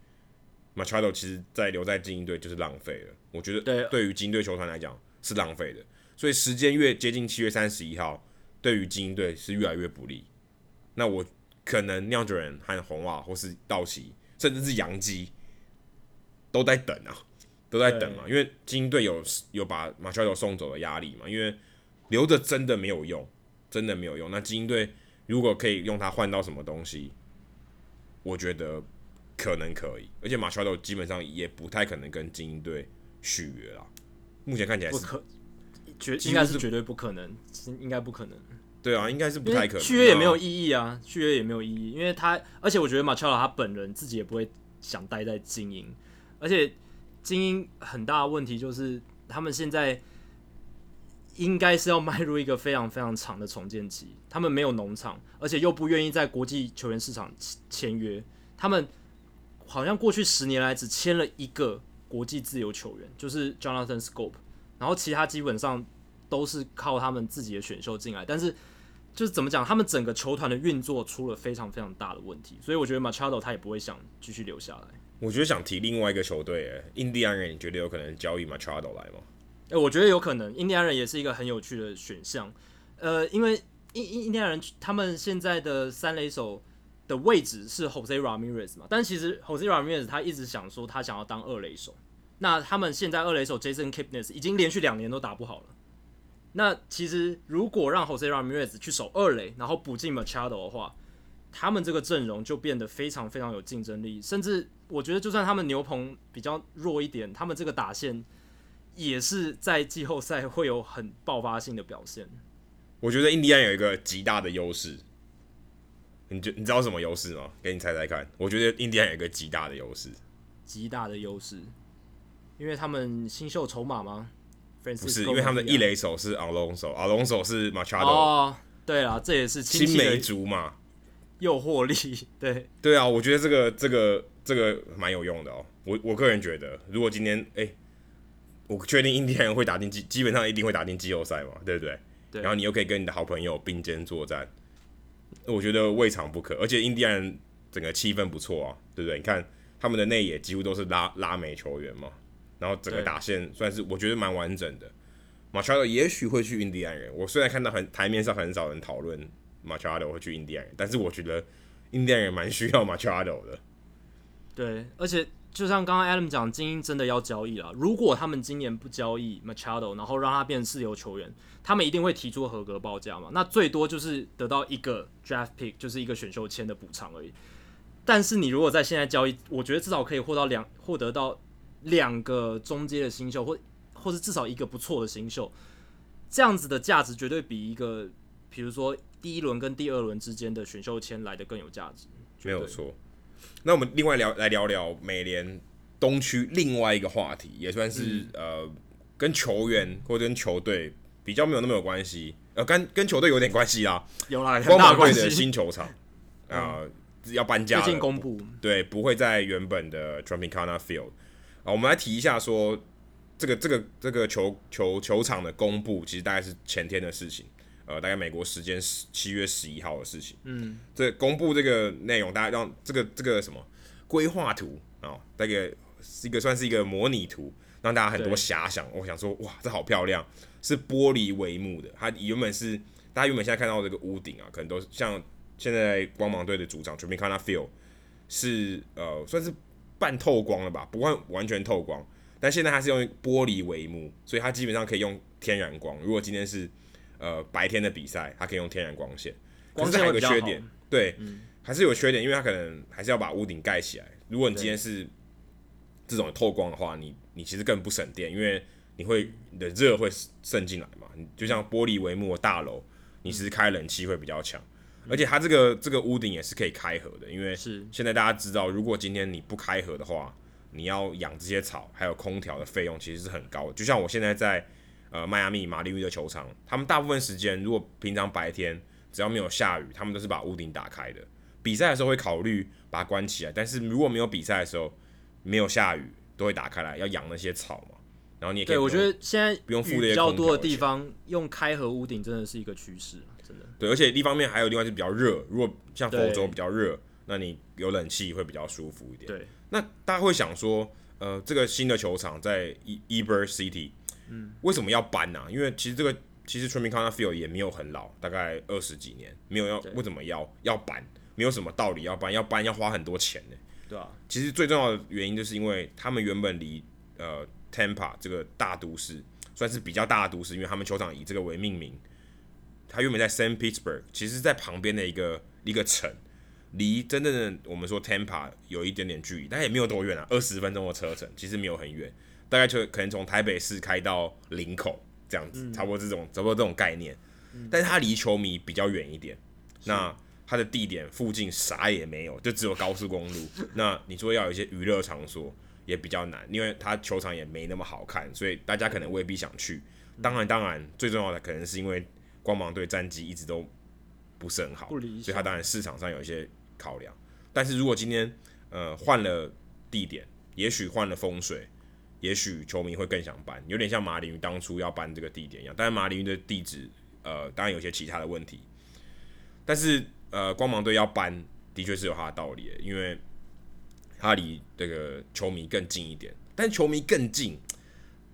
，Machado 其实在留在精英队就是浪费了。我觉得对于精英队球团来讲是浪费的。所以时间越接近七月三十一号，对于精英队是越来越不利。那我可能酿酒人和红袜或是道奇，甚至是洋基都在等啊，都在等嘛，因为精英队有有把 Machado 送走的压力嘛，因为留着真的没有用。真的没有用。那精英队如果可以用它换到什么东西，我觉得可能可以。而且马乔多基本上也不太可能跟精英队续约了。目前看起来是不可，绝应该是绝对不可能，应该不可能。对啊，应该是不太可能。续约也没有意义啊，续约也没有意义，因为他而且我觉得马乔多他本人自己也不会想待在精英，而且精英很大的问题就是他们现在。应该是要迈入一个非常非常长的重建期。他们没有农场，而且又不愿意在国际球员市场签约。他们好像过去十年来只签了一个国际自由球员，就是 Jonathan Scope 然后其他基本上都是靠他们自己的选秀进来。但是就是怎么讲，他们整个球团的运作出了非常非常大的问题。所以我觉得 Machado 他也不会想继续留下来。我觉得想提另外一个球队，哎，印第安人，你觉得有可能交易 Machado 来吗？诶、我觉得有可能，印第安人也是一个很有趣的选项。呃，因为印印印第安人他们现在的三垒手的位置是 Jose Ramirez 嘛，但其实 Jose Ramirez 他一直想说他想要当二垒手。那他们现在二垒手 Jason Kipnis 已经连续两年都打不好了。那其实如果让 Jose Ramirez 去守二垒，然后补进 Machado 的话，他们这个阵容就变得非常非常有竞争力。甚至我觉得，就算他们牛棚比较弱一点，他们这个打线。也是在季后赛会有很爆发性的表现。我觉得印第安有一个极大的优势，你就你知道什么优势吗？给你猜猜看。我觉得印第安有一个极大的优势，极大的优势，因为他们新秀筹码吗？不是，因为他们的一垒手是 Alonso，Alonso 是 Machado。哦，对啊，这也是青梅竹马，诱惑力。对对啊，我觉得这个这个这个蛮有用的哦。我我个人觉得，如果今天哎。欸我确定印第安人会打进基，基本上一定会打进季后赛嘛，对不对？对。然后你又可以跟你的好朋友并肩作战，我觉得未尝不可。而且印第安人整个气氛不错啊，对不对？你看他们的内野几乎都是拉拉美球员嘛，然后整个打线算是我觉得蛮完整的。马乔德也许会去印第安人，我虽然看到很台面上很少人讨论马乔德会去印第安人，但是我觉得印第安人蛮需要马乔德的。对，而且。就像刚刚 Adam 讲，精英真的要交易了。如果他们今年不交易 Machado，然后让他变自由球员，他们一定会提出合格报价嘛？那最多就是得到一个 draft pick，就是一个选秀签的补偿而已。但是你如果在现在交易，我觉得至少可以获到两，获得到两个中阶的新秀，或或是至少一个不错的新秀，这样子的价值绝对比一个，比如说第一轮跟第二轮之间的选秀签来的更有价值。没有错。那我们另外聊来聊聊美联东区另外一个话题，也算是、嗯、呃跟球员或者跟球队比较没有那么有关系，呃跟跟球队有点关系啦。有啦，光芒队的新球场啊、呃，要搬家了，最近公布，对，不会在原本的 Tropicana Field。啊，我们来提一下说，这个这个这个球球球场的公布，其实大概是前天的事情，呃，大概美国时间十七月十一号的事情。嗯，这公布这个内容，大家让这个这个什么规划图啊，大概是一个算是一个模拟图，让大家很多遐想。我想说，哇，这好漂亮，是玻璃帷幕的，它原本是大家原本现在看到这个屋顶啊，可能都是像现在光芒队的主场，Tropicana Field 是呃算是。半透光了吧，不会完全透光，但现在它是用玻璃帷幕，所以它基本上可以用天然光。如果今天是呃白天的比赛，它可以用天然光线。可是还有个缺点，对，嗯、还是有缺点，因为它可能还是要把屋顶盖起来。如果你今天是这种透光的话，你你其实更不省电，因为你会你的热会渗进来嘛。你就像玻璃帷幕的大楼，你其实开冷气会比较强。而且它这个这个屋顶也是可以开合的，因为是现在大家知道，如果今天你不开合的话，你要养这些草还有空调的费用其实是很高的。就像我现在在呃迈阿密马林鱼的球场，他们大部分时间如果平常白天只要没有下雨，他们都是把屋顶打开的。比赛的时候会考虑把它关起来，但是如果没有比赛的时候，没有下雨都会打开来，要养那些草嘛。然后你也可以，对，我觉得现在不用付比较多的地方用开合屋顶真的是一个趋势。真的对，而且一方面还有另外是比较热，如果像佛州比较热，那你有冷气会比较舒服一点。对，那大家会想说，呃，这个新的球场在 Eber City，嗯，为什么要搬呢、啊？因为其实这个其实 Tropicana Field 也没有很老，大概二十几年，没有要为什么要要搬？没有什么道理要搬，要搬要花很多钱呢。对啊，其实最重要的原因就是因为他们原本离呃 Tampa 这个大都市算是比较大的都市，因为他们球场以这个为命名。他原本在 Saint Petersburg，其实在旁边的一个一个城，离真正的我们说 Tampa 有一点点距离，但也没有多远啊，二十分钟的车程，其实没有很远，大概就可能从台北市开到林口这样子，差不多这种差不多这种概念。但是它离球迷比较远一点，那它的地点附近啥也没有，就只有高速公路。那你说要有一些娱乐场所也比较难，因为它球场也没那么好看，所以大家可能未必想去。当然，当然最重要的可能是因为。光芒队战绩一直都不是很好，所以他当然市场上有一些考量。但是如果今天呃换了地点，也许换了风水，也许球迷会更想搬，有点像马林鱼当初要搬这个地点一样。但是马林鱼的地址呃当然有些其他的问题，但是呃光芒队要搬的确是有他的道理的，因为他离这个球迷更近一点。但球迷更近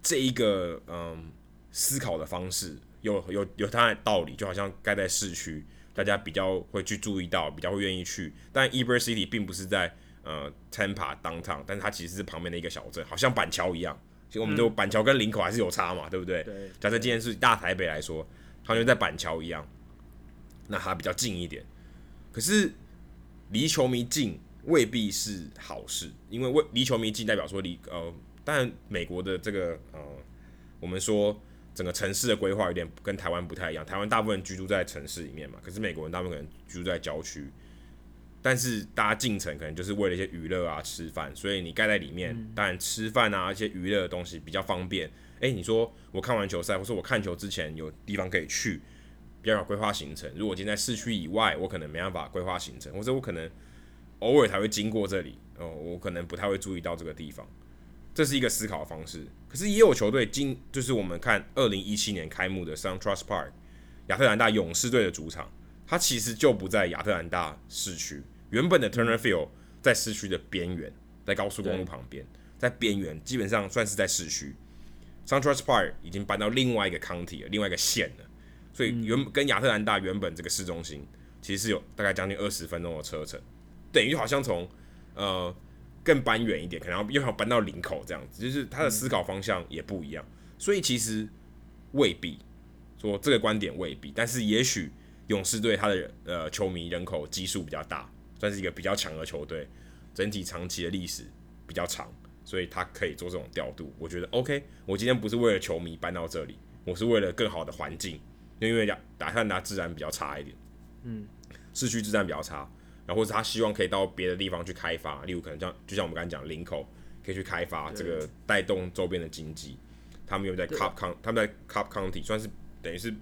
这一个嗯、思考的方式。有有有它的道理，就好像盖在市区，大家比较会去注意到，比较会愿意去。但 Eber City 并不是在呃 Tampa downtown，但是它其实是旁边的一个小镇，好像板桥一样。其实我们就板桥跟林口还是有差嘛，对不对？对。假设今天是大台北来说，它就在板桥一样，那它比较近一点。可是离球迷近未必是好事，因为为离球迷近代表说离呃，当然美国的这个呃，我们说。整个城市的规划有点跟台湾不太一样，台湾大部分居住在城市里面嘛，可是美国人大部分可能居住在郊区，但是大家进城可能就是为了一些娱乐啊、吃饭，所以你盖在里面，当然吃饭啊一些娱乐的东西比较方便。诶，你说我看完球赛，或者我看球之前有地方可以去，比较好规划行程。如果今天在市区以外，我可能没办法规划行程，或者我可能偶尔才会经过这里，哦，我可能不太会注意到这个地方。这是一个思考的方式，可是也有球队今就是我们看二零一七年开幕的 SunTrust Park 亚特兰大勇士队的主场，它其实就不在亚特兰大市区，原本的 Turner Field 在市区的边缘，在高速公路旁边，在边缘，基本上算是在市区。SunTrust Park 已经搬到另外一个 county 了，另外一个县了，所以原跟亚特兰大原本这个市中心其实是有大概将近二十分钟的车程，等于好像从呃。更搬远一点，可能要又要搬到林口这样子，就是他的思考方向也不一样，所以其实未必说这个观点未必，但是也许勇士队他的呃球迷人口基数比较大，算是一个比较强的球队，整体长期的历史比较长，所以他可以做这种调度。我觉得 OK，我今天不是为了球迷搬到这里，我是为了更好的环境，因为亚亚特兰大治安比较差一点，嗯，市区治安比较差。然后或者他希望可以到别的地方去开发，例如可能像就像我们刚才讲林口可以去开发这个带动周边的经济。他们又在 Cobb County，他们在 Cobb County 算是等于是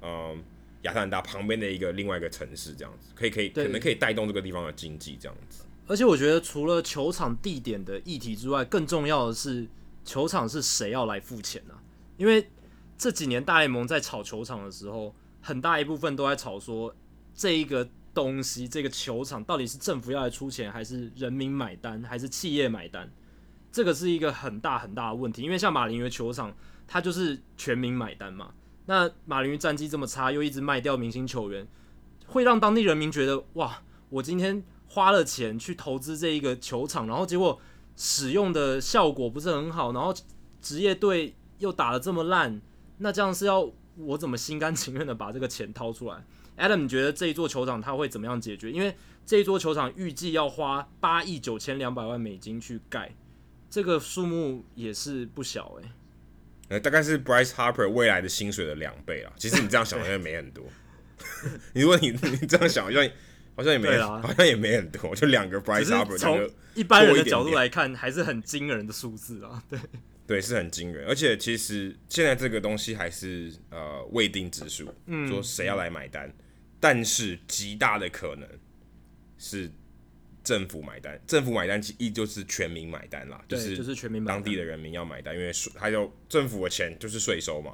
嗯亚特兰大旁边的一个另外一个城市，这样子可以可以可能可以带动这个地方的经济，这样子。而且我觉得除了球场地点的议题之外，更重要的是球场是谁要来付钱呢、啊？因为这几年大联盟在炒球场的时候，很大一部分都在炒说这一个东西，这个球场到底是政府要来出钱，还是人民买单，还是企业买单？这个是一个很大很大的问题。因为像马林鱼球场，它就是全民买单嘛。那马林鱼战绩这么差，又一直卖掉明星球员，会让当地人民觉得哇，我今天花了钱去投资这一个球场，然后结果使用的效果不是很好，然后职业队又打得这么烂，那这样是要我怎么心甘情愿的把这个钱掏出来？Adam，你觉得这一座球场它会怎么样解决？因为这一座球场预计要花八亿九千两百万美金去盖，这个数目也是不小诶、呃，大概是 Bryce Harper 未来的薪水的两倍啊。其实你这样想好像没很多。你如果你 你这样想，好像好像也没，好像也没很多，就两个 Bryce Harper。从一般人的角度来看，还是很惊人的数字啊。对 对，是很惊人。而且其实现在这个东西还是呃未定之数，嗯，说谁要来买单，但是极大的可能是。政府买单，政府买单其意就是全民买单啦，就是就是全民当地的人民要买单，因为税还有政府的钱就是税收嘛，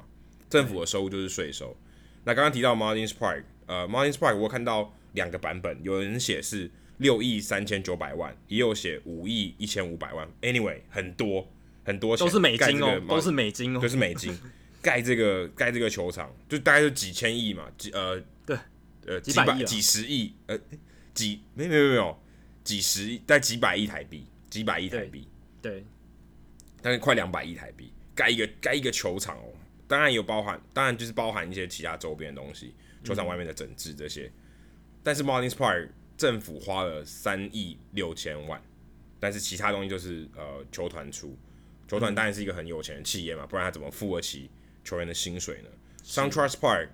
政府的收入就是税收。那刚刚提到 Martin's Park，呃，Martin's Park 我看到两个版本，有人写是六亿三千九百万，也有写五亿一千五百万。Anyway，很多很多钱，都是美金哦，都是美金哦，都是美金。盖这个盖这个球场就大概就几千亿嘛，几呃对呃几百几十亿呃几没没有没有。几十亿，带几百亿台币，几百亿台币，对，但是快两百亿台币，盖一个盖一个球场哦，当然有包含，当然就是包含一些其他周边的东西，球场外面的整治这些，嗯、但是 Marlins Park 政府花了三亿六千万，但是其他东西就是呃球团出，球团当然是一个很有钱的企业嘛，不然他怎么付得起球员的薪水呢？SunTrust Park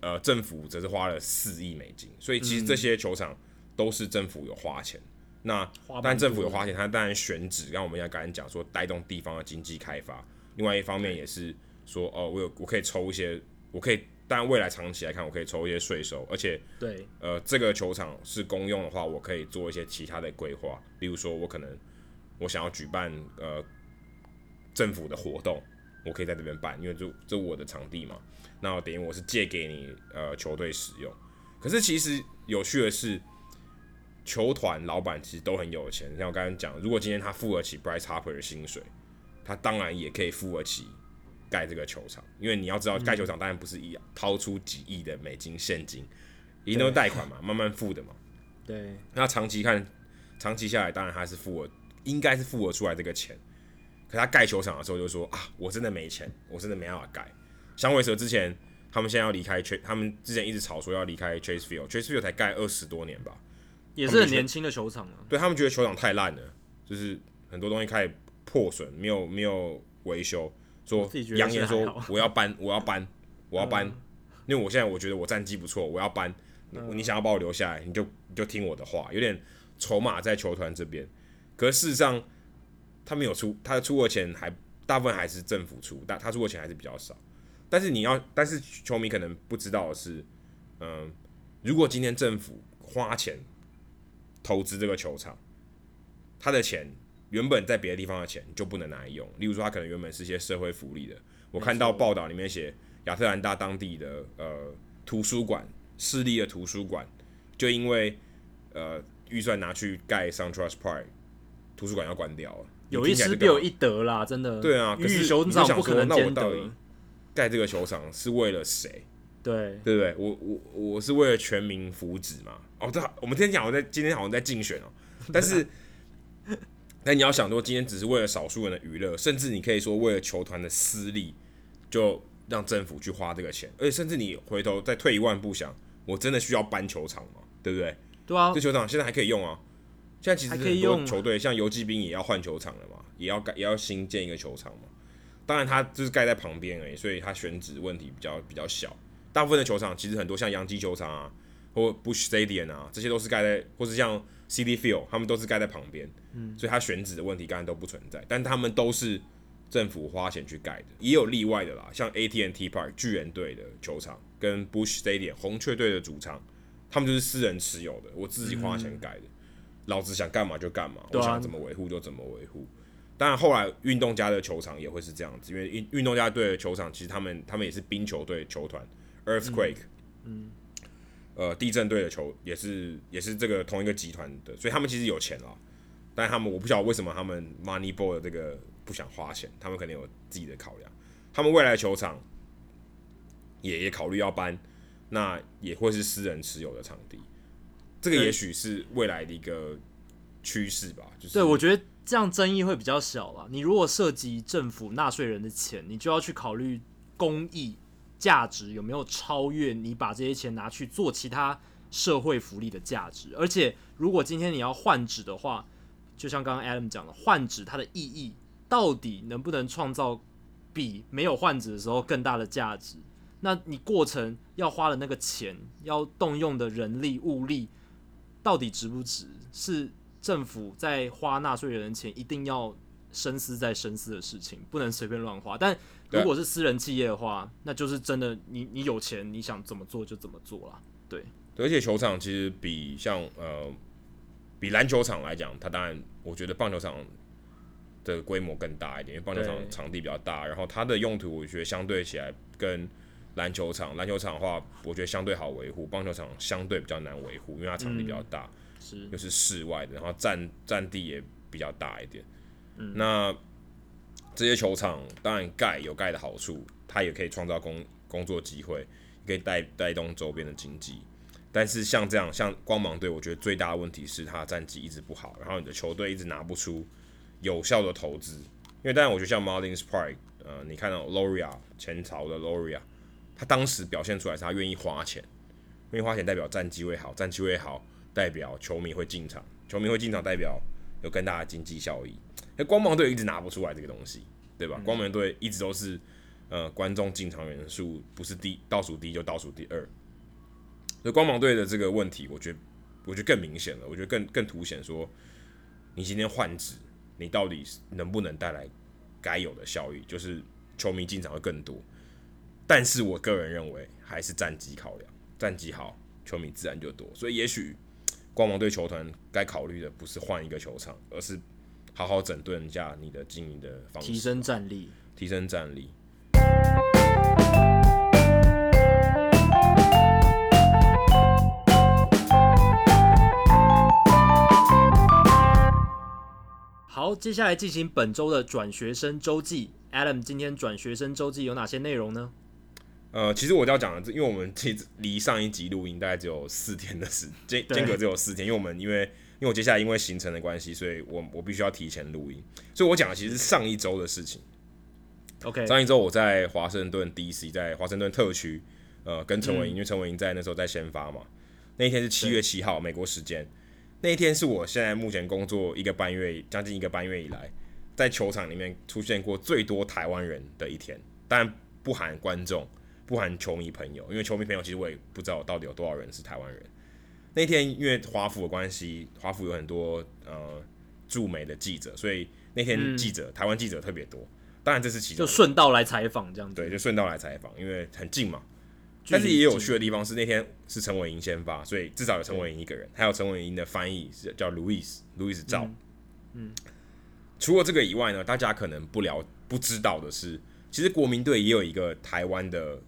呃政府则是花了四亿美金，所以其实这些球场。都是政府有花钱，那但政府有花钱，它当然选址，让我们要刚才讲说带动地方的经济开发。另外一方面也是说，哦，我有我可以抽一些，我可以，当然未来长期来看，我可以抽一些税收，而且对，呃，这个球场是公用的话，我可以做一些其他的规划，例如说，我可能我想要举办呃政府的活动，我可以在这边办，因为这这我的场地嘛，那等于我是借给你呃球队使用。可是其实有趣的是。球团老板其实都很有钱，像我刚刚讲，如果今天他付得起 Bryce Harper 的薪水，他当然也可以付得起盖这个球场。因为你要知道，盖球场当然不是一掏出几亿的美金现金，一定都是贷款嘛，慢慢付的嘛。对。那长期看，长期下来，当然他是付了，应该是付我出来这个钱。可他盖球场的时候就说啊，我真的没钱，我真的没办法盖。响尾蛇之前，他们现在要离开 Chase，他们之前一直吵说要离开 Chase Field，Chase Field 才盖二十多年吧。也是很年轻的球场啊，对他们觉得球场太烂了，就是很多东西开始破损，没有没有维修，说扬言说我要搬，我要搬，我要搬，因为我现在我觉得我战绩不错，我要搬，你想要把我留下来，你就你就听我的话，有点筹码在球团这边，可是事实上他没有出，他出的钱还大部分还是政府出，但他出的钱还是比较少，但是你要，但是球迷可能不知道的是，嗯，如果今天政府花钱。投资这个球场，他的钱原本在别的地方的钱就不能拿来用。例如说，他可能原本是一些社会福利的。我看到报道里面写，亚特兰大当地的呃图书馆，私立的图书馆，就因为呃预算拿去盖 SunTrust Park，图书馆要关掉了。有一失必有一得啦，真的。对啊，可是你就想说，那我到底盖这个球场是为了谁？对，对不对？我我我是为了全民福祉嘛。哦，对，我们今天讲我在今天好像在竞选哦，但是，但你要想说，今天只是为了少数人的娱乐，甚至你可以说为了球团的私利，就让政府去花这个钱，而且甚至你回头再退一万步想，我真的需要搬球场吗？对不对？对啊，这球场现在还可以用啊，现在其实很多球队像游骑兵也要换球场了嘛，也要盖，也要新建一个球场嘛。当然，它就是盖在旁边而已，所以它选址问题比较比较小。大部分的球场其实很多像洋基球场啊。或 Busch Stadium 啊，这些都是盖在，或是像 City Field，他们都是盖在旁边，嗯，所以它选址的问题当然都不存在，但他们都是政府花钱去盖的，也有例外的啦，像 AT&T Park 巨人队的球场跟 Busch Stadium 红雀队的主场，他们就是私人持有的，我自己花钱盖的，嗯、老子想干嘛就干嘛，我想怎么维护就怎么维护。当然后来运动家的球场也会是这样子，因为运运动家队的球场其实他们他们也是冰球队球团 Earthquake，嗯，嗯呃地震队的球也是也是这个同一个集团的，所以他们其实有钱了，但他们我不晓得为什么他们 Moneyball 的这个。不想花钱，他们肯定有自己的考量。他们未来的球场也也考虑要搬，那也会是私人持有的场地。这个也许是未来的一个趋势吧。就是对，我觉得这样争议会比较小了。你如果涉及政府纳税人的钱，你就要去考虑公益价值有没有超越你把这些钱拿去做其他社会福利的价值。而且，如果今天你要换纸的话，就像刚刚 Adam 讲的，换纸它的意义。到底能不能创造比没有换纸的时候更大的价值？那你过程要花的那个钱，要动用的人力物力，到底值不值？是政府在花纳税人的钱，一定要深思再深思的事情，不能随便乱花。但如果是私人企业的话，那就是真的你，你你有钱，你想怎么做就怎么做啦。对，而且球场其实比像呃比篮球场来讲，它当然我觉得棒球场。的规模更大一点，因为棒球场场地比较大，然后它的用途我觉得相对起来跟篮球场，篮球场的话，我觉得相对好维护，棒球场相对比较难维护，因为它场地比较大，是、嗯、又是室外的，然后占占地也比较大一点。嗯、那这些球场当然盖有盖的好处，它也可以创造工工作机会，可以带带动周边的经济。但是像这样，像光芒队，我觉得最大的问题是它战绩一直不好，然后你的球队一直拿不出。有效的投资，因为当然我觉得像 Marlins Park，呃，你看到 Loria 前朝的 Loria，他当时表现出来是他愿意花钱，愿意花钱代表战绩会好，战绩会好代表球迷会进场，球迷会进场代表有更大的经济效益。那光芒队一直拿不出来这个东西，对吧？嗯、光芒队一直都是呃观众进场人数不是第倒数第一就倒数第二，所以光芒队的这个问题，我觉得我觉得更明显了，我觉得更更凸显说你今天换职。你到底能不能带来该有的效益？就是球迷进场会更多，但是我个人认为还是战绩考量，战绩好，球迷自然就多。所以也许光芒队球团该考虑的不是换一个球场，而是好好整顿一下你的经营的方式，提升战力，提升战力。好，接下来进行本周的转学生周记。Adam，今天转学生周记有哪些内容呢？呃，其实我要讲的，因为我们其实离上一集录音大概只有四天的时间，间隔只有四天，因为我们因为因为我接下来因为行程的关系，所以我我必须要提前录音，所以我讲的其实是上一周的事情。OK，上一周我在华盛顿 DC，在华盛顿特区，呃，跟陈伟英，嗯、因为陈伟英在那时候在先发嘛，那一天是七月七号，美国时间。那一天是我现在目前工作一个半月，将近一个半月以来，在球场里面出现过最多台湾人的一天，当然不含观众，不含球迷朋友，因为球迷朋友其实我也不知道到底有多少人是台湾人。那天因为华府的关系，华府有很多呃驻美的记者，所以那天记者、嗯、台湾记者特别多。当然这是其中，就顺道来采访这样子，对，就顺道来采访，因为很近嘛。但是也有趣的地方是那天是陈伟英先发，所以至少有陈伟英一个人，还有陈伟英的翻译是叫 Louis，Louis 赵。嗯，嗯，除了这个以外呢，大家可能不了不知道的是，其实国民队也有一个台湾的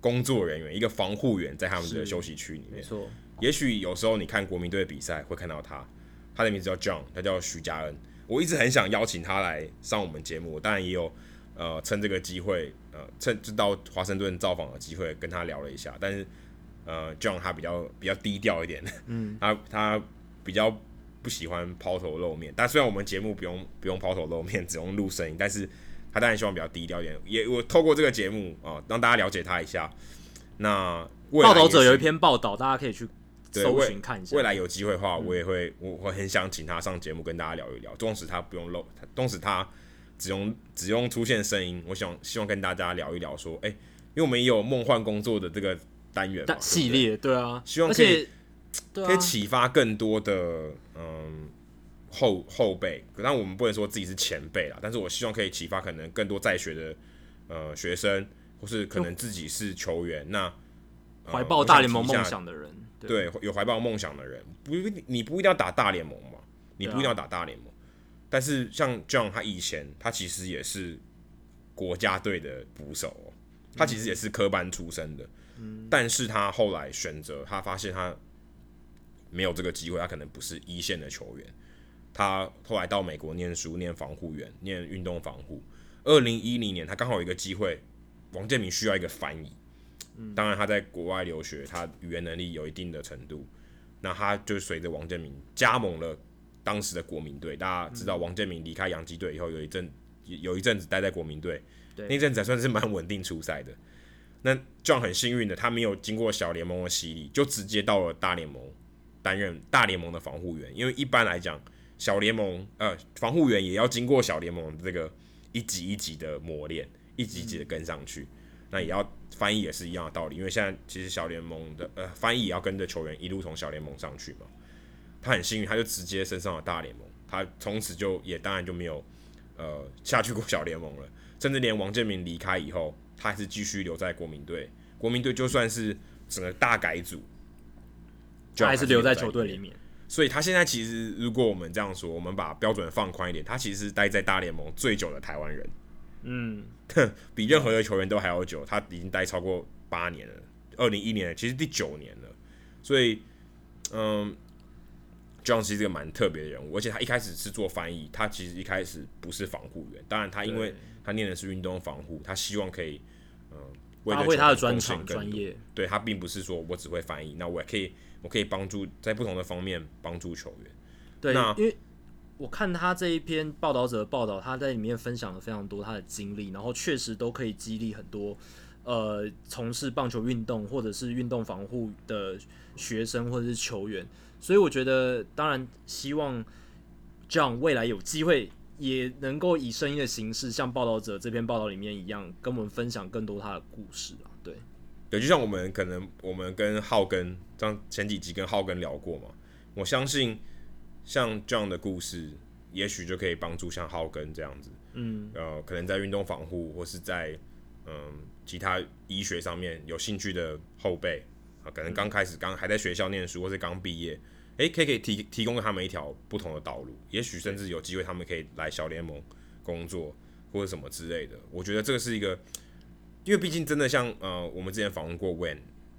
工作人员，一个防护员在他们的休息区里面。没错，也许有时候你看国民队的比赛会看到他，他的名字叫 John，他叫徐嘉恩。我一直很想邀请他来上我们节目，当然也有。呃，趁这个机会，呃，趁就到华盛顿造访的机会，跟他聊了一下。但是，呃，John 他比较比较低调一点，嗯，他他比较不喜欢抛头露面。但虽然我们节目不用不用抛头露面，只用录声音，但是他当然希望比较低调一点。也我透过这个节目啊，呃，让大家了解他一下。那报道者有一篇报道，大家可以去搜寻看一下。未来有机会的话，我也会，我我很想请他上节目跟大家聊一聊。纵使他不用露，纵使他。只用只用出现声音，我想希望跟大家聊一聊，说，哎、欸，因为我们也有梦幻工作的这个单元系列，对啊，希望可以可以启发更多的嗯后后辈，可但我们不能说自己是前辈啦，但是我希望可以启发可能更多在学的呃学生，或是可能自己是球员，那怀抱大联盟梦想的人，对，对有怀抱梦想的人，不，你不一定要打大联盟嘛，你不一定要打大联盟，啊、但是像 John 他以前他其实也是国家队的捕手哦，他其实也是科班出身的，嗯，但是他后来选择，他发现他没有这个机会，他可能不是一线的球员。他后来到美国念书，念防护员，念运动防护。二零一零年，他刚好有一个机会，王建民需要一个翻译。当然他在国外留学，他语言能力有一定的程度。那他就随着王建民加盟了当时的国民队。大家知道，王建民离开洋基队以后，有一阵有一阵子待在国民队，那阵子还算是蛮稳定出赛的。那 John 很幸运的，他没有经过小联盟的洗礼，就直接到了大联盟担任大联盟的防护员。因为一般来讲，小联盟呃，防护员也要经过小联盟这个一级一级的磨练，一级一级的跟上去。嗯、那也要翻译也是一样的道理，因为现在其实小联盟的呃翻译也要跟着球员一路从小联盟上去嘛。他很幸运，他就直接升上了大联盟，他从此就也当然就没有呃下去过小联盟了，甚至连王建民离开以后，他还是继续留在国民队。国民队就算是整个大改组，就还是留在球队里面。所以他现在其实，如果我们这样说，我们把标准放宽一点，他其实是待在大联盟最久的台湾人，嗯，比任何的球员都还要久，他已经待超过八年了，二零一一年其实第九年了，所以，嗯，John 是个蛮特别的人物，而且他一开始是做翻译，他其实一开始不是防护员，当然他因为他念的是运动防护，他希望可以，嗯，发挥他的专长专业，对，他并不是说我只会翻译，那我也可以。我可以帮助在不同的方面帮助球员。对，因为我看他这一篇报道者的报道，他在里面分享了非常多他的经历，然后确实都可以激励很多呃从事棒球运动或者是运动防护的学生或者是球员。所以我觉得，当然希望 John 未来有机会也能够以声音的形式，像报道者这篇报道里面一样，跟我们分享更多他的故事啊。对。就像我们可能我们跟浩根，像前几集跟浩根聊过嘛，我相信像这样的故事，也许就可以帮助像浩根这样子，嗯，呃，可能在运动防护或是在嗯其他医学上面有兴趣的后辈啊，可能刚开始刚还在学校念书或是刚毕业，诶，可以可以提提供给他们一条不同的道路，也许甚至有机会他们可以来小联盟工作或者什么之类的，我觉得这个是一个。因为毕竟真的像呃，我们之前访问过 When，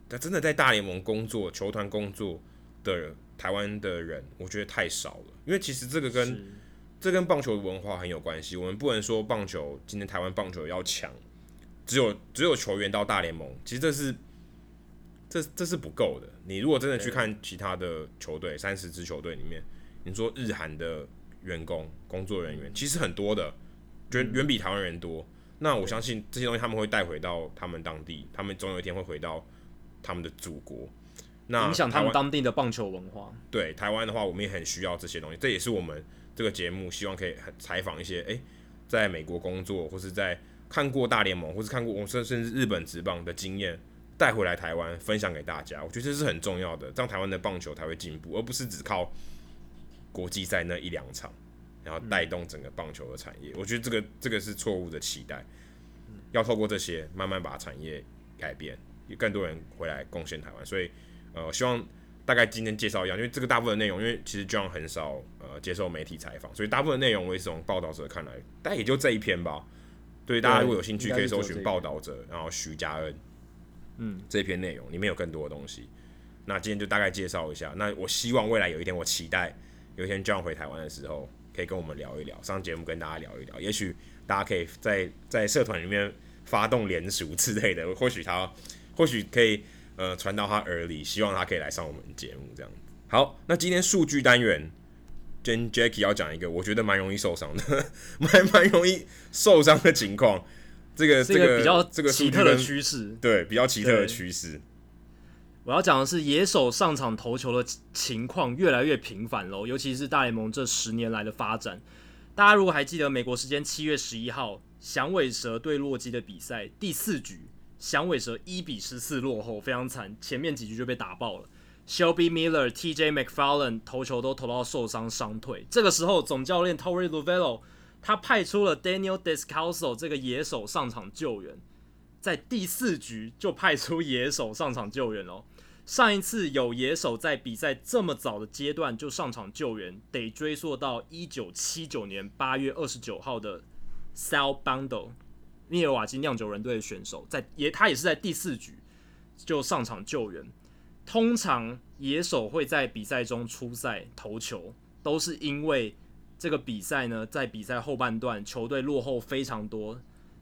他真的在大联盟工作、球团工作的台湾的人，我觉得太少了。因为其实这个跟这跟棒球的文化很有关系。我们不能说棒球今天台湾棒球要强，只有只有球员到大联盟，其实这是这这是不够的。你如果真的去看其他的球队，三十支球队里面，你说日韩的员工、工作人员，其实很多的，远远比台湾人多。那我相信这些东西他们会带回到他们当地，他们总有一天会回到他们的祖国，那影响他们当地的棒球文化。对台湾的话，我们也很需要这些东西，这也是我们这个节目希望可以采访一些诶、欸，在美国工作或是在看过大联盟或是看过我甚甚至日本职棒的经验带回来台湾分享给大家。我觉得这是很重要的，这样台湾的棒球才会进步，而不是只靠国际赛那一两场。然后带动整个棒球的产业，我觉得这个这个是错误的期待。要透过这些慢慢把产业改变，有更多人回来贡献台湾。所以，呃，希望大概今天介绍一样，因为这个大部分内容，因为其实 John 很少呃接受媒体采访，所以大部分内容我也是从报道者看来，但也就这一篇吧。对，大家如果有兴趣，可以搜寻报道者，然后徐嘉恩，嗯，这篇内容里面有更多的东西。那今天就大概介绍一下。那我希望未来有一天，我期待有一天 John 回台湾的时候。可以跟我们聊一聊，上节目跟大家聊一聊，也许大家可以在在社团里面发动联署之类的，或许他或许可以呃传到他耳里，希望他可以来上我们节目这样。好，那今天数据单元跟 Jackie 要讲一个我觉得蛮容易受伤的，蛮蛮容易受伤的情况，这个这个比较这个奇特的趋势，对，比较奇特的趋势。我要讲的是，野手上场投球的情况越来越频繁喽，尤其是大联盟这十年来的发展。大家如果还记得美国时间七月十一号响尾蛇对洛基的比赛，第四局响尾蛇一比十四落后，非常惨，前面几局就被打爆了。Shelby Miller、T.J. McFarland 投球都投到受伤伤退。这个时候，总教练 Torey Lovello 他派出了 Daniel Descalso 这个野手上场救援，在第四局就派出野手上场救援哦。上一次有野手在比赛这么早的阶段就上场救援，得追溯到一九七九年八月二十九号的 Sal Bando，密尔瓦基酿酒人队的选手，在也他也是在第四局就上场救援。通常野手会在比赛中出赛投球，都是因为这个比赛呢，在比赛后半段球队落后非常多，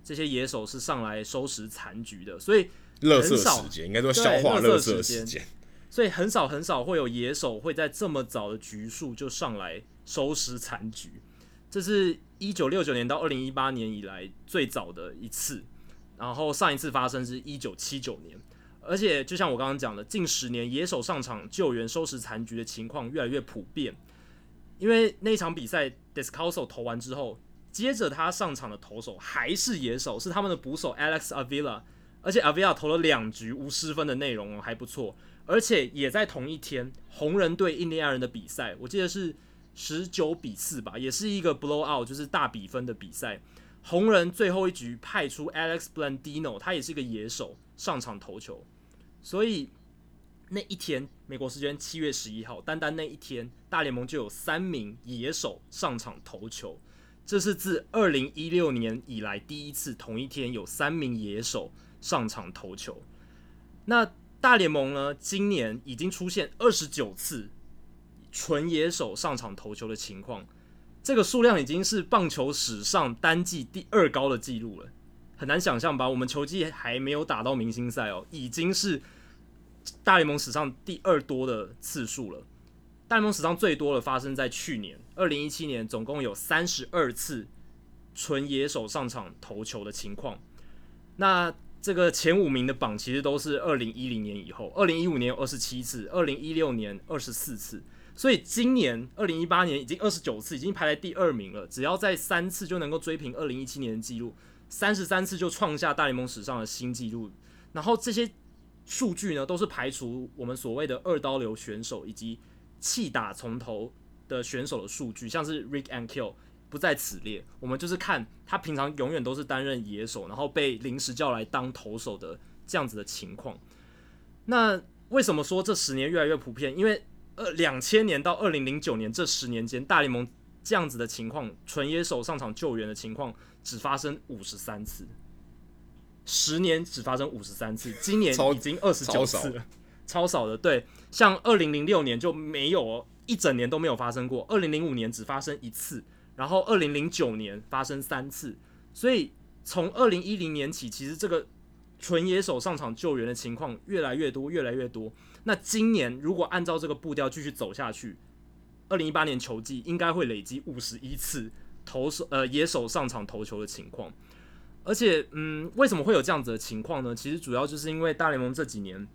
这些野手是上来收拾残局的，所以。垃圾时间应该说消化垃圾时间，所以很少很少会有野手会在这么早的局数就上来收拾残局。这是一九六九年到二零一八年以来最早的一次，然后上一次发生是一九七九年。而且就像我刚刚讲的，近十年野手上场救援收拾残局的情况越来越普遍。因为那一场比赛，Descalso 投完之后，接着他上场的投手还是野手，是他们的捕手 Alex Avila。而且 Avila 投了两局无失分的内容哦，还不错。而且也在同一天，红人对印第安人的比赛，我记得是十九比四吧，也是一个 blowout，就是大比分的比赛。红人最后一局派出 Alex Blandino，他也是一个野手上场投球。所以那一天，美国时间七月十一号，单单那一天，大联盟就有三名野手上场投球，这是自二零一六年以来第一次同一天有三名野手。上场投球，那大联盟呢？今年已经出现二十九次纯野手上场投球的情况，这个数量已经是棒球史上单季第二高的记录了。很难想象吧？我们球季还没有打到明星赛哦，已经是大联盟史上第二多的次数了。大联盟史上最多的发生在去年二零一七年，总共有三十二次纯野手上场投球的情况。那这个前五名的榜其实都是二零一零年以后，二零一五年有二十七次，二零一六年二十四次，所以今年二零一八年已经二十九次，已经排在第二名了。只要在三次就能够追平二零一七年的记录，三十三次就创下大联盟史上的新纪录。然后这些数据呢，都是排除我们所谓的二刀流选手以及弃打从头的选手的数据，像是 Rick and Kill。不在此列，我们就是看他平常永远都是担任野手，然后被临时叫来当投手的这样子的情况。那为什么说这十年越来越普遍？因为呃，两千年到二零零九年这十年间，大联盟这样子的情况，纯野手上场救援的情况只发生五十三次，十年只发生五十三次，今年已经二十九次了，超，少的。对，像二零零六年就没有一整年都没有发生过，二零零五年只发生一次。然后，二零零九年发生三次，所以从二零一零年起，其实这个纯野手上场救援的情况越来越多，越来越多。那今年如果按照这个步调继续走下去，二零一八年球季应该会累积五十一次投手呃野手上场投球的情况。而且，嗯，为什么会有这样子的情况呢？其实主要就是因为大联盟这几年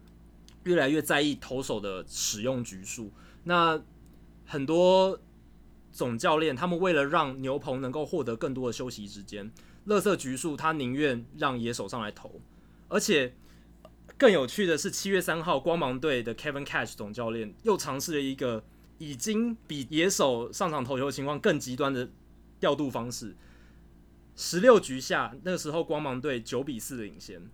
越来越在意投手的使用局数，那很多。总教练他们为了让牛棚能够获得更多的休息时间，乐色局数他宁愿让野手上来投，而且更有趣的是，七月三号光芒队的 Kevin Cash 总教练又尝试了一个已经比野手上场投球情况更极端的调度方式。十六局下，那个时候光芒队九比四领先，